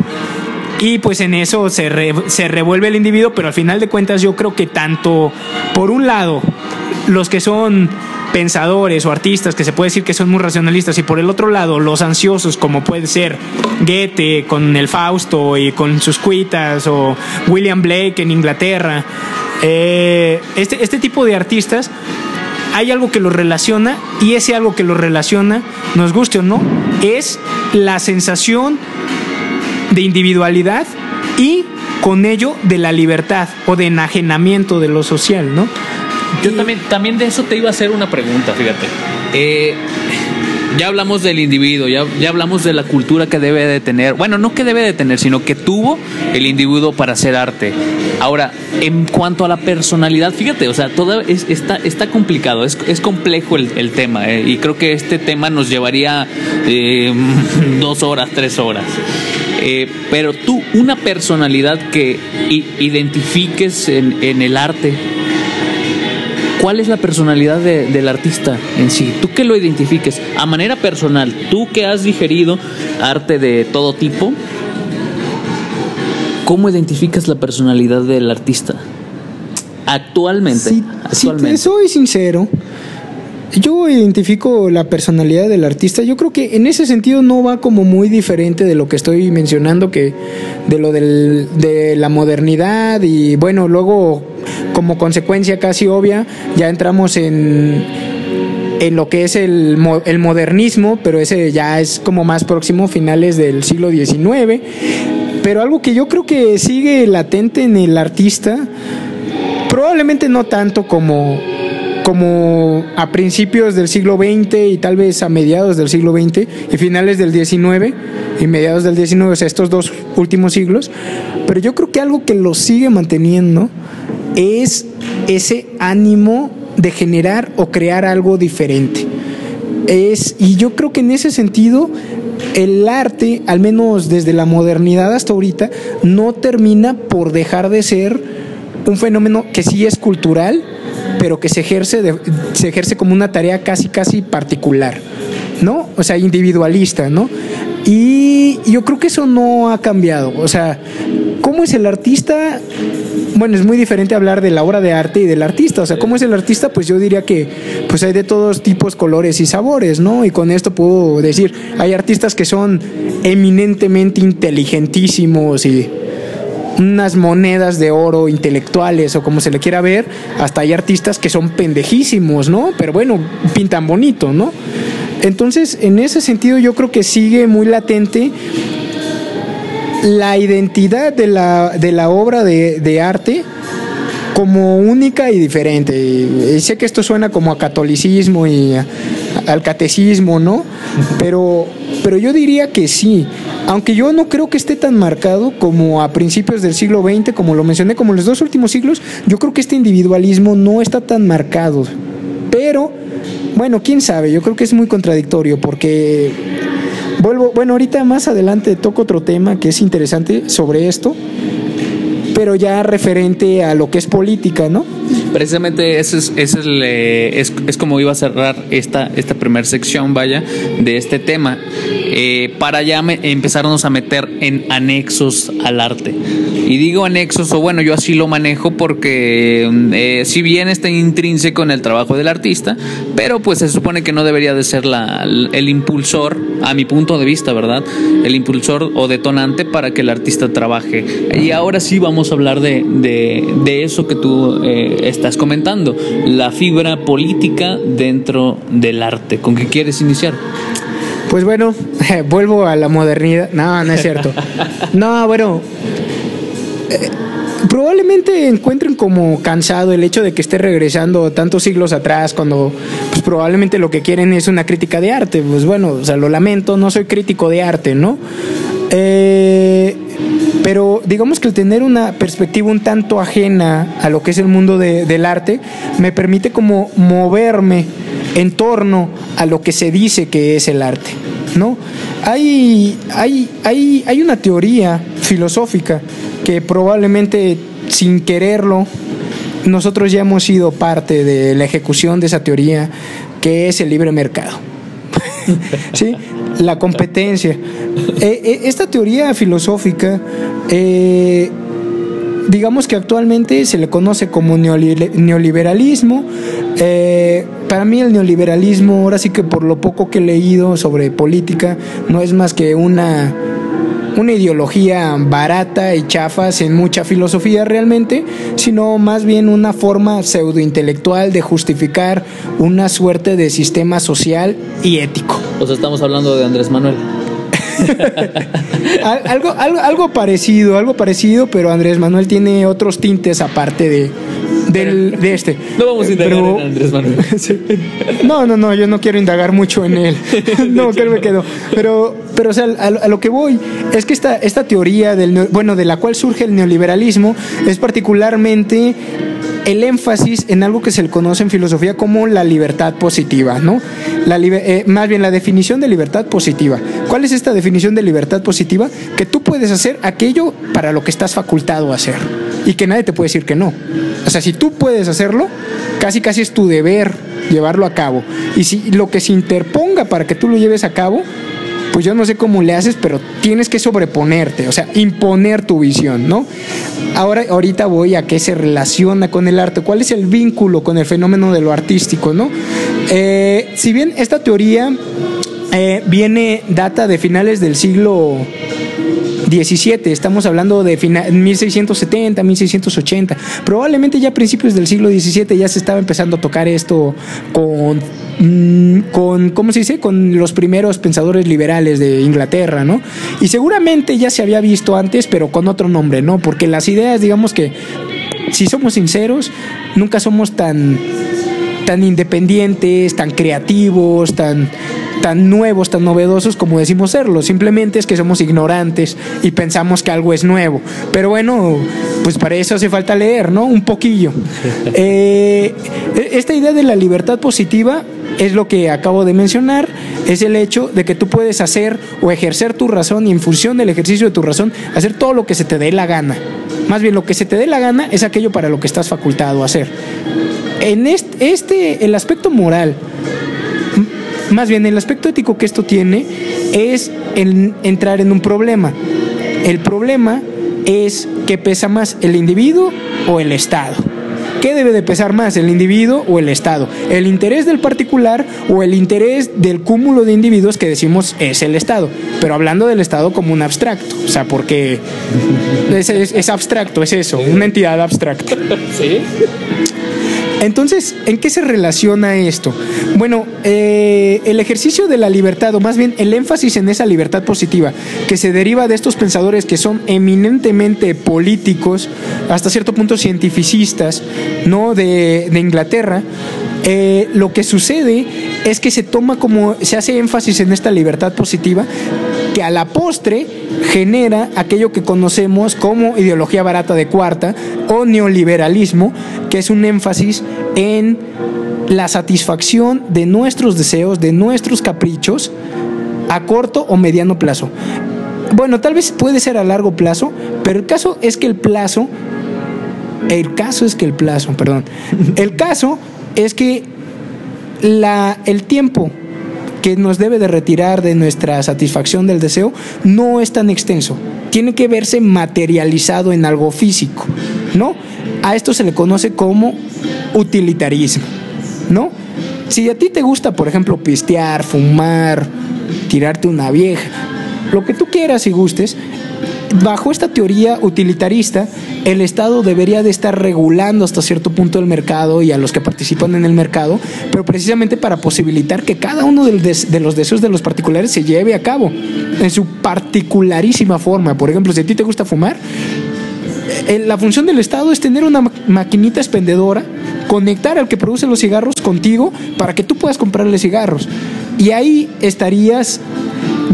Y pues en eso se, se revuelve el individuo, pero al final de cuentas yo creo que tanto, por un lado, los que son pensadores o artistas que se puede decir que son muy racionalistas y por el otro lado los ansiosos como puede ser Goethe con el Fausto y con sus cuitas o William Blake en Inglaterra eh, este, este tipo de artistas hay algo que los relaciona y ese algo que los relaciona nos guste o no es la sensación de individualidad y con ello de la libertad o de enajenamiento de lo social, ¿no? Yo también, también de eso te iba a hacer una pregunta, fíjate. Eh, ya hablamos del individuo, ya, ya hablamos de la cultura que debe de tener, bueno, no que debe de tener, sino que tuvo el individuo para hacer arte. Ahora, en cuanto a la personalidad, fíjate, o sea, todo está, está complicado, es, es complejo el, tema, eh, y creo que este tema nos llevaría eh, dos horas, tres horas. Eh, pero tú, una personalidad que identifiques en, el arte, ¿cuál es la personalidad del artista en sí? Tú que lo identifiques a manera personal, tú que has digerido arte de todo tipo, ¿cómo identificas la personalidad del artista? Actualmente. actualmente. Si soy sincero, yo identifico la personalidad del artista. Yo creo que en ese sentido no va como muy diferente de lo que estoy mencionando, que de lo del, de la modernidad y bueno, luego como consecuencia casi obvia ya entramos en, en lo que es el, el modernismo, pero ese ya es como más próximo, finales del siglo XIX. Pero algo que yo creo que sigue latente en el artista, probablemente no tanto como como a principios del siglo XX y tal vez a mediados del siglo XX y finales del XIX y mediados del XIX, o sea, estos dos últimos siglos. Pero yo creo que algo que lo sigue manteniendo es ese ánimo de generar o crear algo diferente. Es, y yo creo que en ese sentido el arte, al menos desde la modernidad hasta ahorita, no termina por dejar de ser un fenómeno que sí es cultural, pero que se ejerce, se ejerce como una tarea casi, casi particular, ¿no? O sea, individualista, ¿no? Y yo creo que eso no ha cambiado. O sea, ¿cómo es el artista? Bueno, es muy diferente hablar de la obra de arte y del artista. O sea, ¿cómo es el artista? Pues yo diría que pues hay de todos tipos, colores y sabores, ¿no? Y con esto puedo decir, hay artistas que son eminentemente inteligentísimos y unas monedas de oro intelectuales o como se le quiera ver, hasta hay artistas que son pendejísimos, ¿no? Pero bueno, pintan bonito, ¿no? Entonces, en ese sentido yo creo que sigue muy latente la identidad de la, de la obra de, arte como única y diferente. Sé que esto suena como a catolicismo y al catecismo, ¿no? Pero, pero yo diría que sí. Aunque yo no creo que esté tan marcado como a principios del siglo XX, como lo mencioné, como los dos últimos siglos, yo creo que este individualismo no está tan marcado. Pero bueno, quién sabe, yo creo que es muy contradictorio porque vuelvo, bueno, ahorita más adelante toco otro tema que es interesante sobre esto, pero ya referente a lo que es política, ¿no? Precisamente ese es, ese es, es, es, como iba a cerrar esta, esta primera sección, vaya, de este tema, eh, para ya me, empezarnos a meter en anexos al arte. Y digo anexos, o bueno, yo así lo manejo porque eh, si bien está intrínseco en el trabajo del artista, pero pues se supone que no debería de ser la, el impulsor, a mi punto de vista, ¿verdad? El impulsor o detonante para que el artista trabaje. Y ahora sí vamos a hablar de, de, de eso que tú eh, estás comentando, la fibra política dentro del arte. ¿Con qué quieres iniciar? Pues bueno, vuelvo a la modernidad. No, no es cierto. No, bueno. Eh, probablemente encuentren como cansado el hecho de que esté regresando tantos siglos atrás cuando pues probablemente lo que quieren es una crítica de arte. Pues bueno, o sea, lo lamento, no soy crítico de arte, ¿no? Eh, pero digamos que el tener una perspectiva un tanto ajena a lo que es el mundo de, del arte me permite como moverme en torno a lo que se dice que es el arte. ¿no? Hay, hay, hay, hay una teoría filosófica que probablemente sin quererlo nosotros ya hemos sido parte de la ejecución de esa teoría que es el libre mercado. ¿Sí? La competencia. Eh, esta teoría filosófica, eh, digamos que actualmente se le conoce como neoliberalismo. Eh, para mí el neoliberalismo, ahora sí que por lo poco que he leído sobre política, no es más que una una ideología barata y chafas en mucha filosofía realmente, sino más bien una forma pseudointelectual de justificar una suerte de sistema social y ético. Sea, estamos hablando de Andrés Manuel. algo, algo, algo parecido, algo parecido, pero Andrés Manuel tiene otros tintes aparte de, del, de este. No vamos a indagar en Andrés Manuel. No, no, no, yo no quiero indagar mucho en él. No, que me quedo. Pero, pero o sea, a, a, lo que voy es que esta, esta teoría del, bueno, de la cual surge el neoliberalismo es particularmente el énfasis en algo que se le conoce en filosofía como la libertad positiva, ¿no? La, eh, más bien la definición de libertad positiva. ¿Cuál es esta definición de libertad positiva? Que tú puedes hacer aquello para lo que estás facultado a hacer y que nadie te puede decir que no. O sea, si tú puedes hacerlo, casi casi es tu deber llevarlo a cabo. Y si lo que se interponga para que tú lo lleves a cabo, pues yo no sé cómo le haces, pero tienes que sobreponerte, o sea, imponer tu visión, ¿no? Ahora, ahorita voy a qué se relaciona con el arte, cuál es el vínculo con el fenómeno de lo artístico, ¿no? Eh, si bien esta teoría eh, viene, data de finales del siglo 17, estamos hablando de 1670, 1680, probablemente ya a principios del siglo XVII ya se estaba empezando a tocar esto con, con, ¿cómo se dice? Con los primeros pensadores liberales de Inglaterra, ¿no? Y seguramente ya se había visto antes, pero con otro nombre, ¿no? Porque las ideas, digamos que, si somos sinceros, nunca somos tan tan independientes, tan creativos, tan, tan nuevos, tan novedosos como decimos serlo. Simplemente es que somos ignorantes y pensamos que algo es nuevo. Pero bueno, pues para eso hace falta leer, ¿no? Un poquillo. Eh, esta idea de la libertad positiva es lo que acabo de mencionar, es el hecho de que tú puedes hacer o ejercer tu razón y en función del ejercicio de tu razón, hacer todo lo que se te dé la gana. Más bien lo que se te dé la gana es aquello para lo que estás facultado a hacer. En este, este el aspecto moral, más bien el aspecto ético que esto tiene es entrar en un problema. El problema es que pesa más el individuo o el Estado. ¿Qué debe de pesar más, el individuo o el Estado? ¿El interés del particular o el interés del cúmulo de individuos que decimos es el Estado? Pero hablando del Estado como un abstracto, o sea, porque es, es, es abstracto, es eso, una entidad abstracta. ¿Sí? Entonces, ¿en qué se relaciona esto? Bueno, eh, el ejercicio de la libertad, o más bien el énfasis en esa libertad positiva, que se deriva de estos pensadores que son eminentemente políticos, hasta cierto punto cientificistas, ¿no? De, de Inglaterra, eh, lo que sucede es que se toma como, se hace énfasis en esta libertad positiva, que a la postre genera aquello que conocemos como ideología barata de cuarta o neoliberalismo, que es un énfasis en la satisfacción de nuestros deseos, de nuestros caprichos, a corto o mediano plazo. Bueno, tal vez puede ser a largo plazo, pero el caso es que el plazo, el caso es que el plazo, perdón, el caso es que la, el tiempo que nos debe de retirar de nuestra satisfacción del deseo no es tan extenso. Tiene que verse materializado en algo físico, ¿no? A esto se le conoce como utilitarismo, ¿no? Si a ti te gusta, por ejemplo, pistear, fumar, tirarte una vieja, lo que tú quieras y gustes, bajo esta teoría utilitarista, el Estado debería de estar regulando hasta cierto punto el mercado y a los que participan en el mercado, pero precisamente para posibilitar que cada uno de los deseos de los particulares se lleve a cabo en su particularísima forma. Por ejemplo, si a ti te gusta fumar, eh, la función del Estado es tener una maquinita expendedora, conectar al que produce los cigarros contigo para que tú puedas comprarle cigarros. Y ahí estarías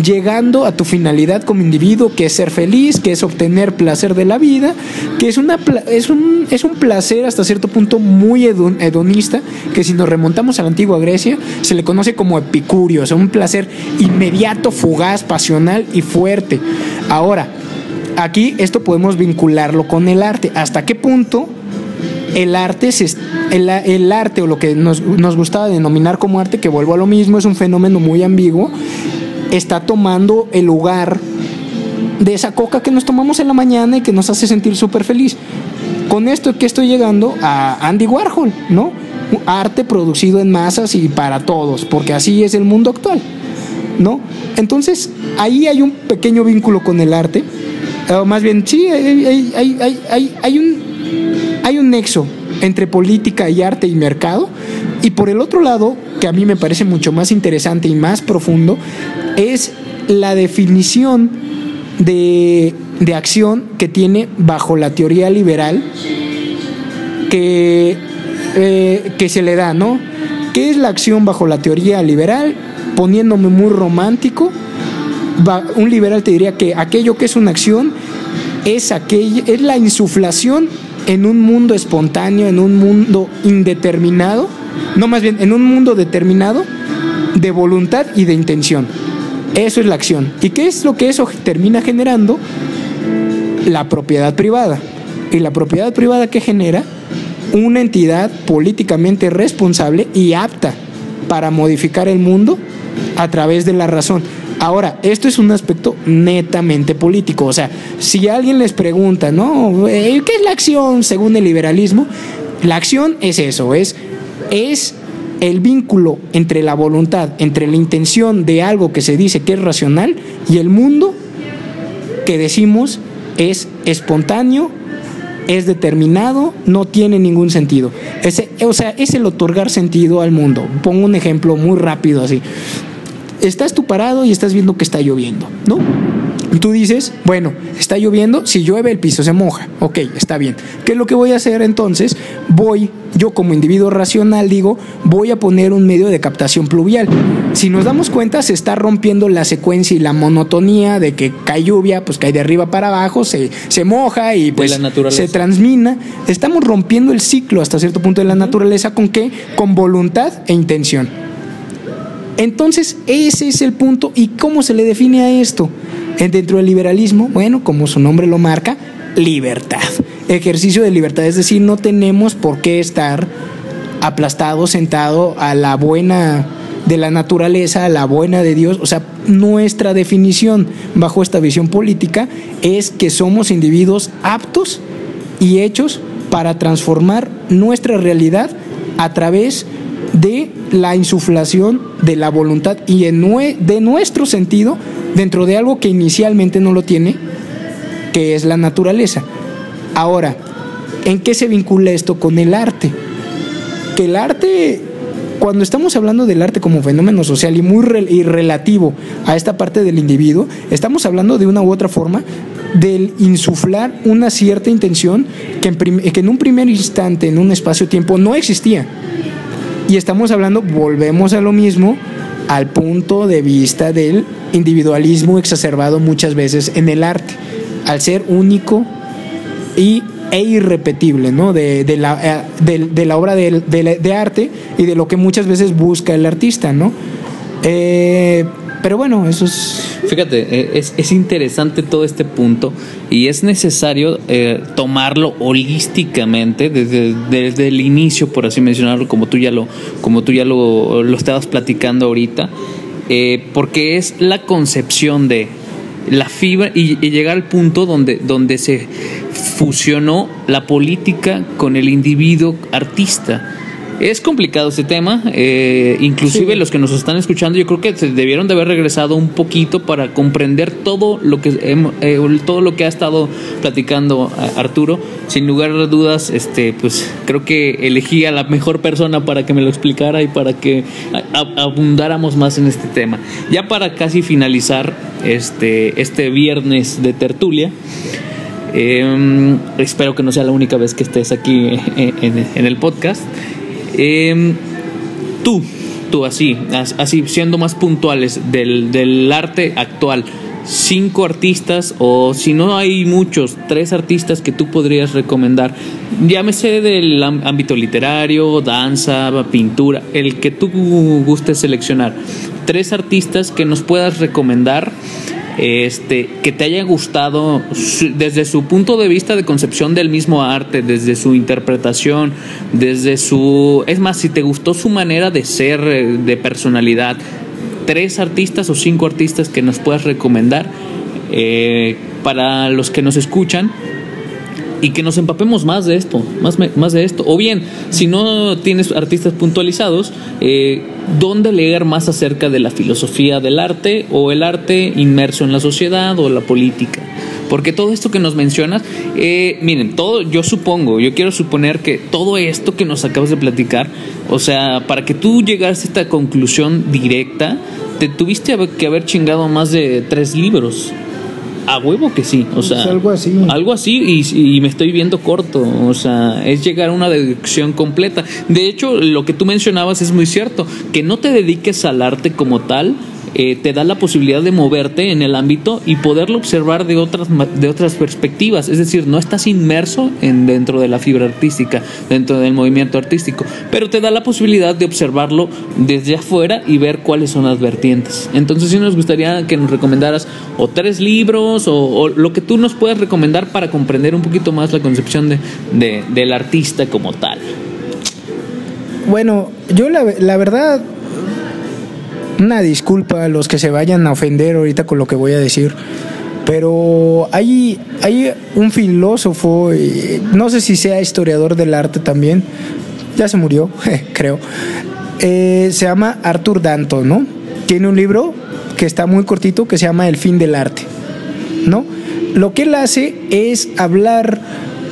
llegando a tu finalidad como individuo, que es ser feliz, que es obtener placer de la vida, que es, una, es, un, es un placer hasta cierto punto muy hedonista, que si nos remontamos a la antigua Grecia, se le conoce como epicurio, o sea, un placer inmediato, fugaz, pasional y fuerte. Ahora, aquí esto podemos vincularlo con el arte. ¿Hasta qué punto el arte, el, el, arte o lo que nos, nos gustaba denominar como arte, que vuelvo a lo mismo, es un fenómeno muy ambiguo está tomando el lugar de esa coca que nos tomamos en la mañana y que nos hace sentir súper feliz. Con esto que estoy llegando a Andy Warhol, ¿no? Arte producido en masas y para todos, porque así es el mundo actual, ¿no? Entonces, ahí hay un pequeño vínculo con el arte, o más bien, sí, hay, hay, hay, un, hay un nexo entre política y arte y mercado, y por el otro lado, que a mí me parece mucho más interesante y más profundo, es la definición de, acción que tiene bajo la teoría liberal que, eh, que se le da, ¿no? ¿Qué es la acción bajo la teoría liberal? Poniéndome muy romántico, un liberal te diría que aquello que es una acción es, aquella, es la insuflación en un mundo espontáneo, en un mundo indeterminado, no más bien en un mundo determinado de voluntad y de intención. Eso es la acción. ¿Y qué es lo que eso termina generando? La propiedad privada. Y la propiedad privada que genera una entidad políticamente responsable y apta para modificar el mundo a través de la razón. Ahora, esto es un aspecto netamente político. O sea, si alguien les pregunta, ¿no? Eh, ¿Qué es la acción según el liberalismo? La acción es eso, es, es el vínculo entre la voluntad, entre la intención de algo que se dice que es racional y el mundo que decimos es espontáneo, es determinado, no tiene ningún sentido. O sea, es el otorgar sentido al mundo. Pongo un ejemplo muy rápido así. Estás tú parado y estás viendo que está lloviendo, ¿no? Y tú dices, bueno, está lloviendo, si llueve el piso se moja, ok, está bien. ¿Qué es lo que voy a hacer entonces? Voy, yo como individuo racional digo, voy a poner un medio de captación pluvial. Si nos damos cuenta, se está rompiendo la secuencia y la monotonía de que cae lluvia, pues cae de arriba para abajo, se, se moja y pues se transmina. Estamos rompiendo el ciclo hasta cierto punto de la naturaleza con qué? Con voluntad e intención. Entonces, ese es el punto. ¿Y cómo se le define a esto? Dentro del liberalismo, bueno, como su nombre lo marca, libertad. Ejercicio de libertad, es decir, no tenemos por qué estar aplastado, sentado a la buena de la naturaleza, a la buena de Dios. O sea, nuestra definición bajo esta visión política es que somos individuos aptos y hechos para transformar nuestra realidad a través de la insuflación de la voluntad y de nuestro sentido dentro de algo que inicialmente no lo tiene, que es la naturaleza. Ahora, ¿en qué se vincula esto con el arte? Que el arte, cuando estamos hablando del arte como fenómeno social y muy relativo a esta parte del individuo, estamos hablando de una u otra forma del insuflar una cierta intención que en, que en un primer instante, en un espacio-tiempo, no existía. Y estamos hablando, volvemos a lo mismo, al punto de vista del individualismo exacerbado muchas veces en el arte, al ser único y e irrepetible, ¿no? De, de la, eh, de, la, obra de, arte y de lo que muchas veces busca el artista, ¿no? Eh, pero bueno, eso es... Fíjate, eh, es, es interesante todo este punto y es necesario eh, tomarlo holísticamente desde, desde, el inicio, por así mencionarlo, como tú ya lo, como tú ya lo, lo estabas platicando ahorita, eh, porque es la concepción de la fibra y, y, llegar al punto donde, donde se fusionó la política con el individuo artista es complicado ese tema, eh, inclusive los que nos están escuchando yo creo que se debieron de haber regresado un poquito para comprender todo lo que eh, todo lo que ha estado platicando Arturo. Sin lugar a dudas, este, pues creo que elegí a la mejor persona para que me lo explicara y para que abundáramos más en este tema. Ya para casi finalizar este, este viernes de tertulia. Em, espero que no sea la única vez que estés aquí en el podcast. Eh, tú, tú así, así siendo más puntuales del, del arte actual, cinco artistas o si no hay muchos, tres artistas que tú podrías recomendar, llámese del ámbito literario, danza, pintura, el que tú gustes seleccionar, tres artistas que nos puedas recomendar este, que te haya gustado desde su punto de vista de concepción del mismo arte, desde su interpretación, desde su... Es más, si te gustó su manera de ser, eh, de personalidad, tres artistas o cinco artistas que nos puedas recomendar eh, para los que nos escuchan y que nos empapemos más de esto, más, más de esto. O bien, si no tienes artistas puntualizados, eh, ¿dónde leer más acerca de la filosofía del arte o el arte inmerso en la sociedad o la política? Porque todo esto que nos mencionas, eh, miren, todo, yo supongo, yo quiero suponer que todo esto que nos acabas de platicar, o sea, para que tú llegaras a esta conclusión directa, te tuviste que haber chingado más de tres libros. A huevo que sí, o sea, algo así. Algo así y, me estoy viendo corto, o sea, es llegar a una deducción completa. De hecho, lo que tú mencionabas es muy cierto, que no te dediques al arte como tal, eh, te da la posibilidad de moverte en el ámbito y poderlo observar de otras, de otras perspectivas. Es decir, no estás inmerso en, dentro de la fibra artística, dentro del movimiento artístico, pero te da la posibilidad de observarlo desde afuera y ver cuáles son las vertientes. Entonces, sí nos gustaría que nos recomendaras o tres libros o, lo que tú nos puedas recomendar para comprender un poquito más la concepción de, del artista como tal. Bueno, yo la, la verdad una disculpa a los que se vayan a ofender ahorita con lo que voy a decir. Pero hay, hay un filósofo, no sé si sea historiador del arte también, ya se murió, creo. Eh, se llama Arthur Danto, ¿no? Tiene un libro que está muy cortito que se llama El fin del arte, ¿no? Lo que él hace es hablar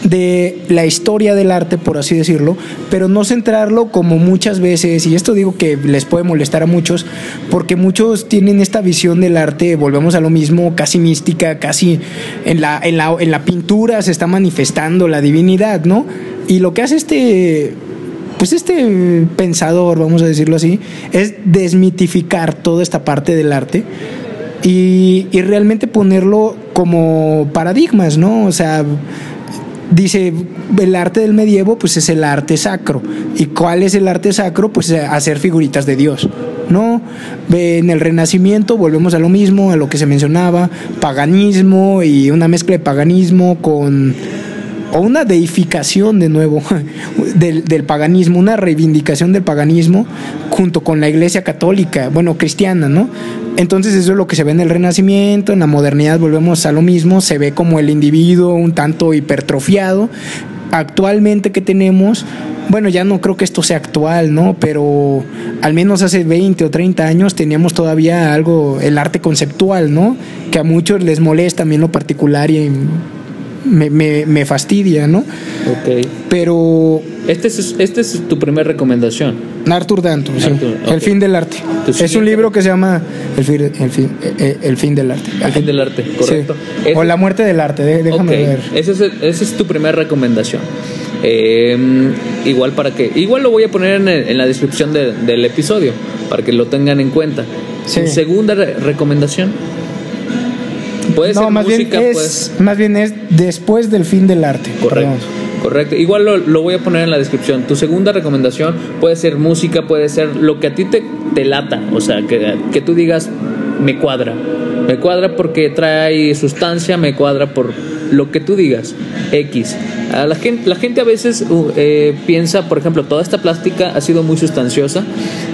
de la historia del arte, por así decirlo, pero no centrarlo como muchas veces, y esto digo que les puede molestar a muchos, porque muchos tienen esta visión del arte, volvemos a lo mismo, casi mística, casi en la, en la, en la pintura se está manifestando la divinidad, ¿no? Y lo que hace este pues este pensador, vamos a decirlo así, es desmitificar toda esta parte del arte y, y, realmente ponerlo como paradigmas, ¿no? O sea, dice, el arte del medievo pues es el arte sacro. ¿Y cuál es el arte sacro? Pues eh, hacer figuritas de Dios. ¿no? En el Renacimiento volvemos a lo mismo, a lo que se mencionaba, paganismo y una mezcla de paganismo con o una deificación de nuevo del, del, paganismo, una reivindicación del paganismo junto con la iglesia católica, bueno, cristiana, ¿no? Entonces eso es lo que se ve en el Renacimiento, en la modernidad volvemos a lo mismo, se ve como el individuo un tanto hipertrofiado. Actualmente que tenemos, bueno, ya no creo que esto sea actual, ¿no? Pero al menos hace 20 o 30 años teníamos todavía algo, el arte conceptual, ¿no? Que a muchos les molesta también lo particular y me, me, me fastidia, ¿no? Ok. Pero... Este es, este es tu primera recomendación. Arthur Danto, sí. El fin del arte. Es un libro que se llama El fin, el fin, eh, el fin del arte. El fin del arte, correcto. Sí. O La muerte del arte, déjame okay. ver. Esa es, ese es tu primera recomendación. Eh, igual para que igual lo voy a poner en, el, en la descripción de, del episodio para que lo tengan en cuenta. Sí. Segunda re recomendación Puede no, ser más música, bien pues. es, más bien es después del fin del arte. Correcto. Perdón. Correcto. Igual lo, lo voy a poner en la descripción. Tu segunda recomendación puede ser música, puede ser lo que a ti te, te lata. O sea, que, que tú digas, me cuadra. Me cuadra porque trae sustancia, me cuadra por lo que tú digas. X. A la, gente, la gente a veces uh, eh, piensa, por ejemplo, toda esta plástica ha sido muy sustanciosa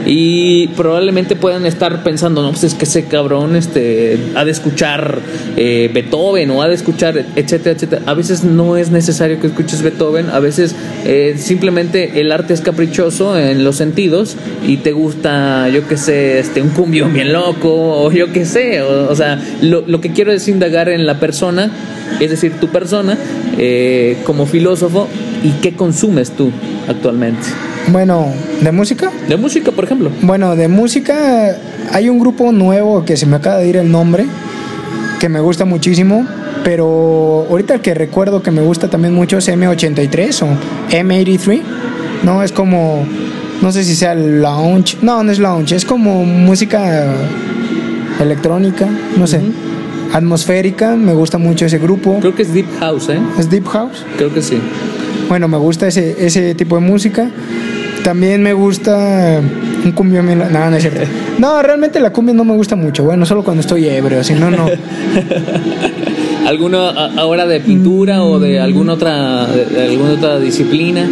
y probablemente puedan estar pensando, no, pues es que ese cabrón este, ha de escuchar eh, Beethoven o ha de escuchar, etcétera, etcétera. A veces no es necesario que escuches Beethoven, a veces eh, simplemente el arte es caprichoso en los sentidos y te gusta, yo qué sé, este, un cumbión bien loco o yo qué sé. O, o sea, lo, lo que quiero es indagar en la persona, es decir, tu persona eh, como filósofo y qué consumes tú actualmente. Bueno, ¿de música? De música, por ejemplo. Bueno, de música hay un grupo nuevo que se me acaba de ir el nombre, que me gusta muchísimo, pero ahorita el que recuerdo que me gusta también mucho es M83 o M83. No, es como, no sé si sea lounge, no, no es lounge, es como música electrónica, no sé, atmosférica, me gusta mucho ese grupo. Creo que es Deep House, ¿eh? ¿Es Deep House? Creo que sí. Bueno, me gusta ese, ese tipo de música. También me gusta un cumbia. No, no es cierto. No, realmente la cumbia no me gusta mucho. Bueno, solo cuando estoy ebrio, si no, no. ¿Alguna ahora de pintura o de alguna otra, de alguna otra disciplina?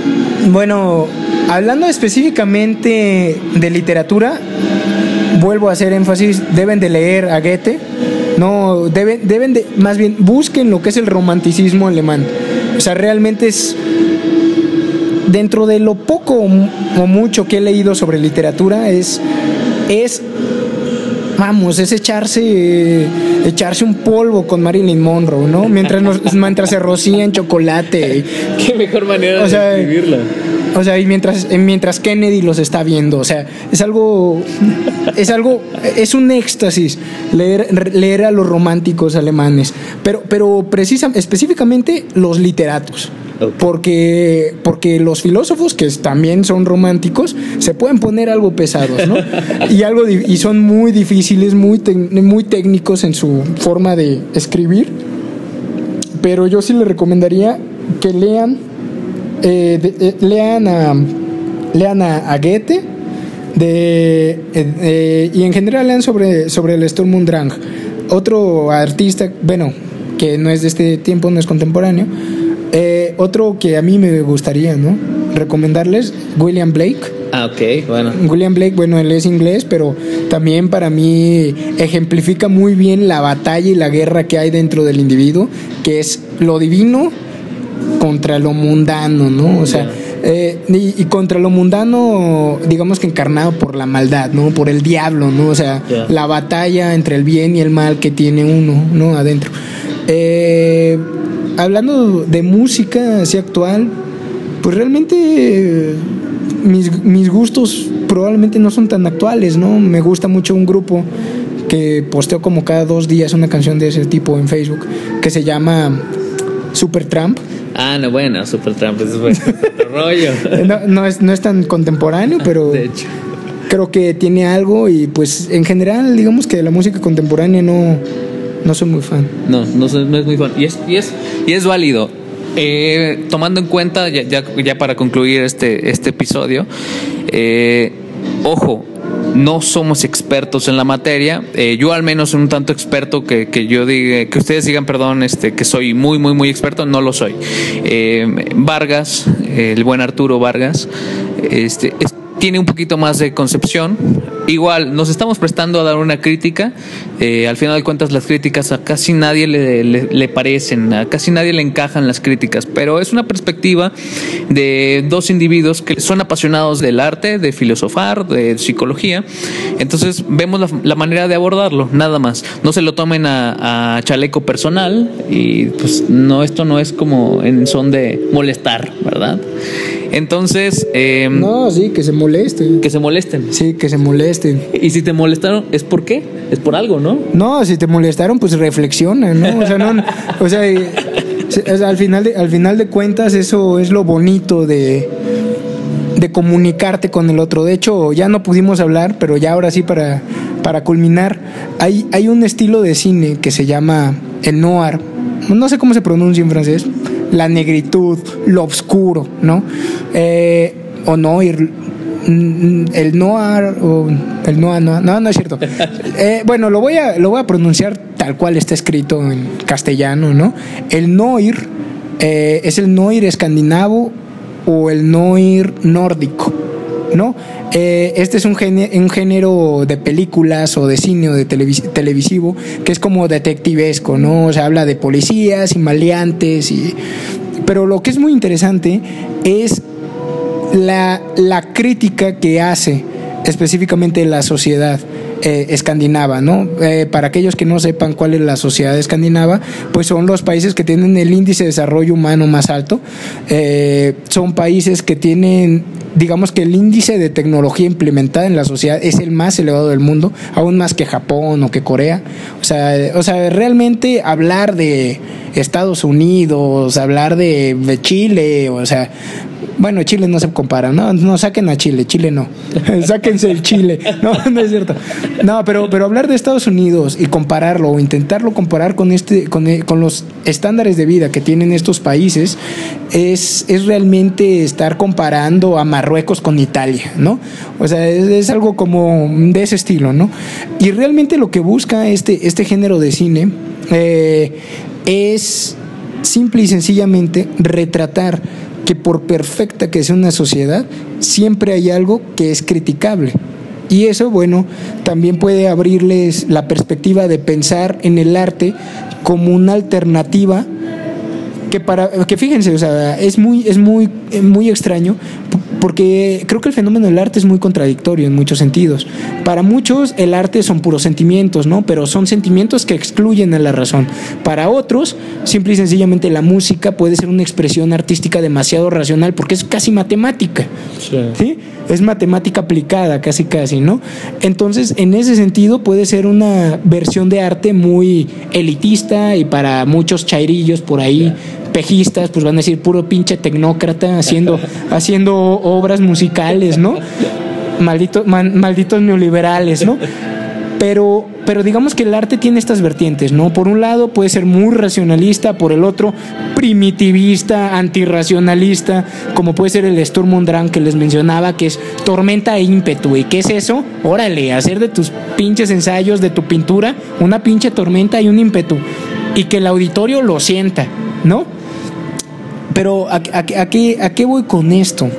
Bueno, hablando específicamente de literatura, vuelvo a hacer énfasis, deben de leer a Goethe. No, deben, deben de, más bien, busquen lo que es el romanticismo alemán. O sea, realmente es dentro de lo poco o mucho que he leído sobre literatura es es vamos es echarse echarse un polvo con Marilyn Monroe no mientras nos- mientras se rocía en chocolate Qué mejor manera O sea, de escribirla. O sea y mientras eh, mientras Kennedy los está viendo o sea es algo es algo es un éxtasis leer leer a los románticos alemanes pero pero precisa específicamente los literatos porque, porque los filósofos, que también son románticos, se pueden poner algo pesados, ¿no? Y, algo, y son muy difíciles, muy, tec- muy técnicos en su forma de escribir. Pero yo sí les recomendaría que lean, eh, de- eh, lean a, lean a, a Goethe de, eh, eh, y en general lean sobre, sobre el Sturm und Drang. Otro artista, bueno, que no es de este tiempo, no es contemporáneo. Eh, otro que a mí me gustaría, ¿no? Recomendarles, William Blake. Ah, ok, bueno. William Blake, bueno, él es inglés, pero también para mí ejemplifica muy bien la batalla y la guerra que hay dentro del individuo, que es lo divino contra lo mundano, ¿no? O sea, eh, y, y contra lo mundano, digamos que encarnado por la maldad, ¿no? Por el diablo, ¿no? O sea, la batalla entre el bien y el mal que tiene uno, ¿no? Adentro. Eh, hablando de música así actual, pues realmente eh, mis, mis gustos probablemente no son tan actuales, ¿no? Me gusta mucho un grupo que posteo como cada dos días una canción de ese tipo en Facebook que se llama Supertramp. Ah, no, bueno, Supertramp, eso fue otro rollo. No, no es, no es tan contemporáneo, pero De hecho. creo que tiene algo y pues en general digamos que la música contemporánea no, no soy muy fan. No, no, soy- no es muy fan. Y es, y es, y es válido. Eh, tomando en cuenta, ya, ya, ya para concluir este, este episodio, eh, ojo, no somos expertos en la materia. Eh, yo al menos un tanto experto que, que yo diga, que ustedes digan, perdón, este, que soy muy, muy, muy experto, no lo soy. Eh, Vargas, el buen Arturo Vargas, este, es- tiene un poquito más de concepción. Igual, nos estamos prestando a dar una crítica. Eh, al final de cuentas, las críticas a casi nadie le, parecen, a casi nadie le encajan las críticas, pero es una perspectiva de dos individuos que son apasionados del arte, de filosofar, de psicología. Entonces, vemos la, la manera de abordarlo, nada más. No se lo tomen a, a chaleco personal y pues no, esto no es como en son de molestar, ¿verdad? Entonces, eh, No, sí, que se molesten. que se molesten. Sí, que se molesten. Y si te molestaron, ¿es por qué? Es por algo, ¿no? No, si te molestaron, pues reflexiona, ¿no? O sea, no, o sea, al final de, al final de cuentas eso es lo bonito de de comunicarte con el otro. De hecho, ya no pudimos hablar, pero ya ahora sí para para culminar, hay, hay un estilo de cine que se llama el noir, no sé cómo se pronuncia en francés, la negritud, lo oscuro, ¿no? Eh, o noir, mm, el noir o el noir, no, no, no es cierto. Eh, bueno, lo voy a lo voy a pronunciar tal cual está escrito en castellano, ¿no? El noir eh, es el noir escandinavo o el noir nórdico. ¿No? Eh, este es un un género, de películas o de cine o de televisivo que es como detectivesco, ¿no? O sea, habla de policías y maleantes y... Pero lo que es muy interesante es la, la crítica que hace específicamente la sociedad. Eh, escandinava, ¿no? Eh, para aquellos que no sepan cuál es la sociedad escandinava, pues son los países que tienen el índice de desarrollo humano más alto, son países que tienen digamos que el índice de tecnología implementada en la sociedad es el más elevado del mundo, aún más que Japón o que Corea. O sea, o sea realmente hablar de Estados Unidos, hablar de, Chile, o sea, bueno, Chile no se compara, no, no saquen a Chile, Chile no. Sáquense el Chile. No, no es cierto. No, pero, pero hablar de Estados Unidos y compararlo o intentarlo comparar con este, con, eh, con los estándares de vida que tienen estos países, es, es realmente estar comparando a Marruecos con Italia, ¿no? O sea, es, algo como de ese estilo, ¿no? Y realmente lo que busca este, este género de cine eh, es simple y sencillamente retratar que por perfecta que sea una sociedad, siempre hay algo que es criticable. Y eso, bueno, también puede abrirles la perspectiva de pensar en el arte como una alternativa que para que fíjense, o sea, es muy es muy muy extraño porque creo que el fenómeno del arte es muy contradictorio en muchos sentidos. Para muchos el arte son puros sentimientos, ¿no? Pero son sentimientos que excluyen a la razón. Para otros, simple y sencillamente la música puede ser una expresión artística demasiado racional porque es casi matemática. ¿sí? Es matemática aplicada, casi casi, ¿no? Entonces, en ese sentido puede ser una versión de arte muy elitista y para muchos chairillos por ahí pejistas, pues van a decir puro pinche tecnócrata haciendo, haciendo obras musicales, ¿no? Malditos, malditos neoliberales, ¿no? Pero, pero digamos que el arte tiene estas vertientes, ¿no? Por un lado puede ser muy racionalista, por el otro primitivista, antirracionalista, como puede ser el Sturm und Drang que les mencionaba, que es tormenta e ímpetu. ¿Y qué es eso? Órale, hacer de tus pinches ensayos, de tu pintura, una pinche tormenta y un ímpetu. Y que el auditorio lo sienta, ¿no? Pero ¿a, qué, voy con esto?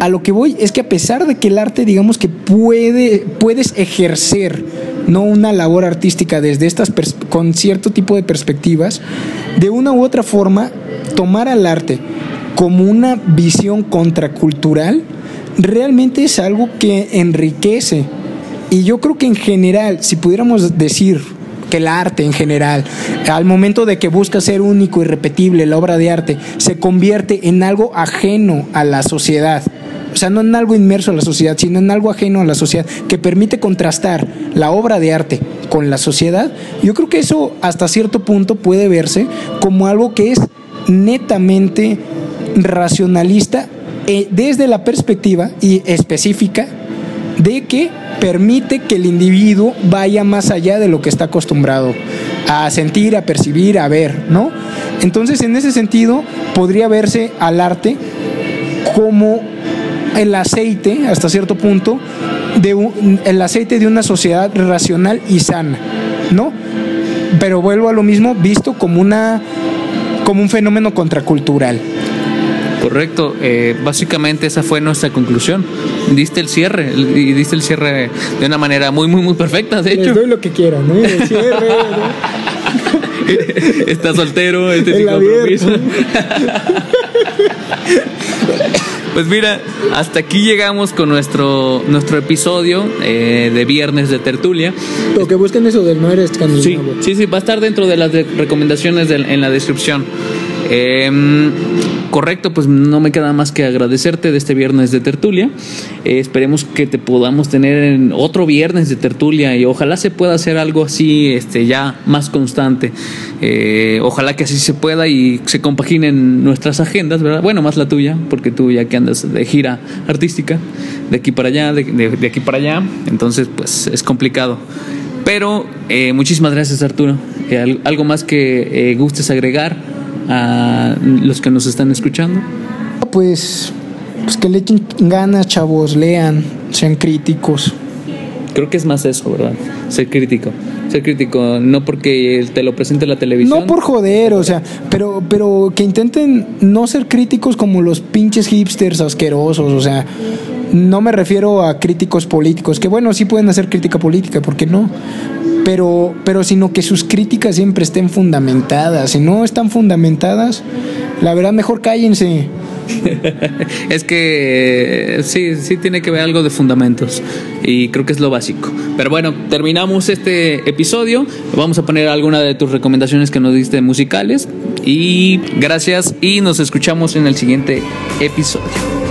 A lo que voy es que a pesar de que el arte, digamos que puede, puedes ejercer no una labor artística desde estas con cierto tipo de perspectivas, de una u otra forma, tomar al arte como una visión contracultural realmente es algo que enriquece. Y yo creo que en general, si pudiéramos decir que el arte en general, al momento de que busca ser único y repetible, la obra de arte se convierte en algo ajeno a la sociedad. O sea, no en algo inmerso a la sociedad, sino en algo ajeno a la sociedad, que permite contrastar la obra de arte con la sociedad. Yo creo que eso hasta cierto punto puede verse como algo que es netamente racionalista eh, desde la perspectiva y específica de que permite que el individuo vaya más allá de lo que está acostumbrado a sentir, a percibir, a ver, ¿no? Entonces, en ese sentido, podría verse al arte como el aceite, hasta cierto punto, de el aceite de una sociedad racional y sana, ¿no? Pero vuelvo a lo mismo, visto como una como un fenómeno contracultural. Correcto, eh, básicamente esa fue nuestra conclusión. Diste el cierre y diste el cierre de una manera muy, muy, muy perfecta, de hecho. Les doy lo que quieran, ¿no? El cierre. Está soltero, este sin compromiso. Pues mira, hasta aquí llegamos con nuestro nuestro episodio eh, de viernes de tertulia. Lo que busquen eso del no eres Sí, sí, sí, va a estar dentro de las recomendaciones en la descripción. Em, correcto, pues no me queda más que agradecerte de este viernes de tertulia. Eh, esperemos que te podamos tener en otro viernes de tertulia y ojalá se pueda hacer algo así este, ya más constante. Eh, ojalá que así se pueda y se compaginen nuestras agendas, ¿verdad? Bueno, más la tuya, porque tú ya que andas de gira artística, de aquí para allá, de, aquí para allá, entonces pues es complicado. Pero eh, muchísimas gracias Arturo. ¿Algo más que gustes agregar a los que nos están escuchando? Pues, pues que le echen ganas, chavos, lean, sean críticos. Creo que es más eso, ¿verdad? Ser crítico. Ser crítico, no porque te lo presente la televisión. No por joder, o sea, pero, pero que intenten no ser críticos como los pinches hipsters asquerosos, o sea, no me refiero a críticos políticos, que bueno, sí pueden hacer crítica política, ¿por qué no? Pero, pero sino que sus críticas siempre estén fundamentadas. Si no están fundamentadas, la verdad mejor cállense. es que sí, sí tiene que ver algo de fundamentos y creo que es lo básico. Pero bueno, terminamos este episodio. Vamos a poner alguna de tus recomendaciones que nos diste musicales y gracias y nos escuchamos en el siguiente episodio.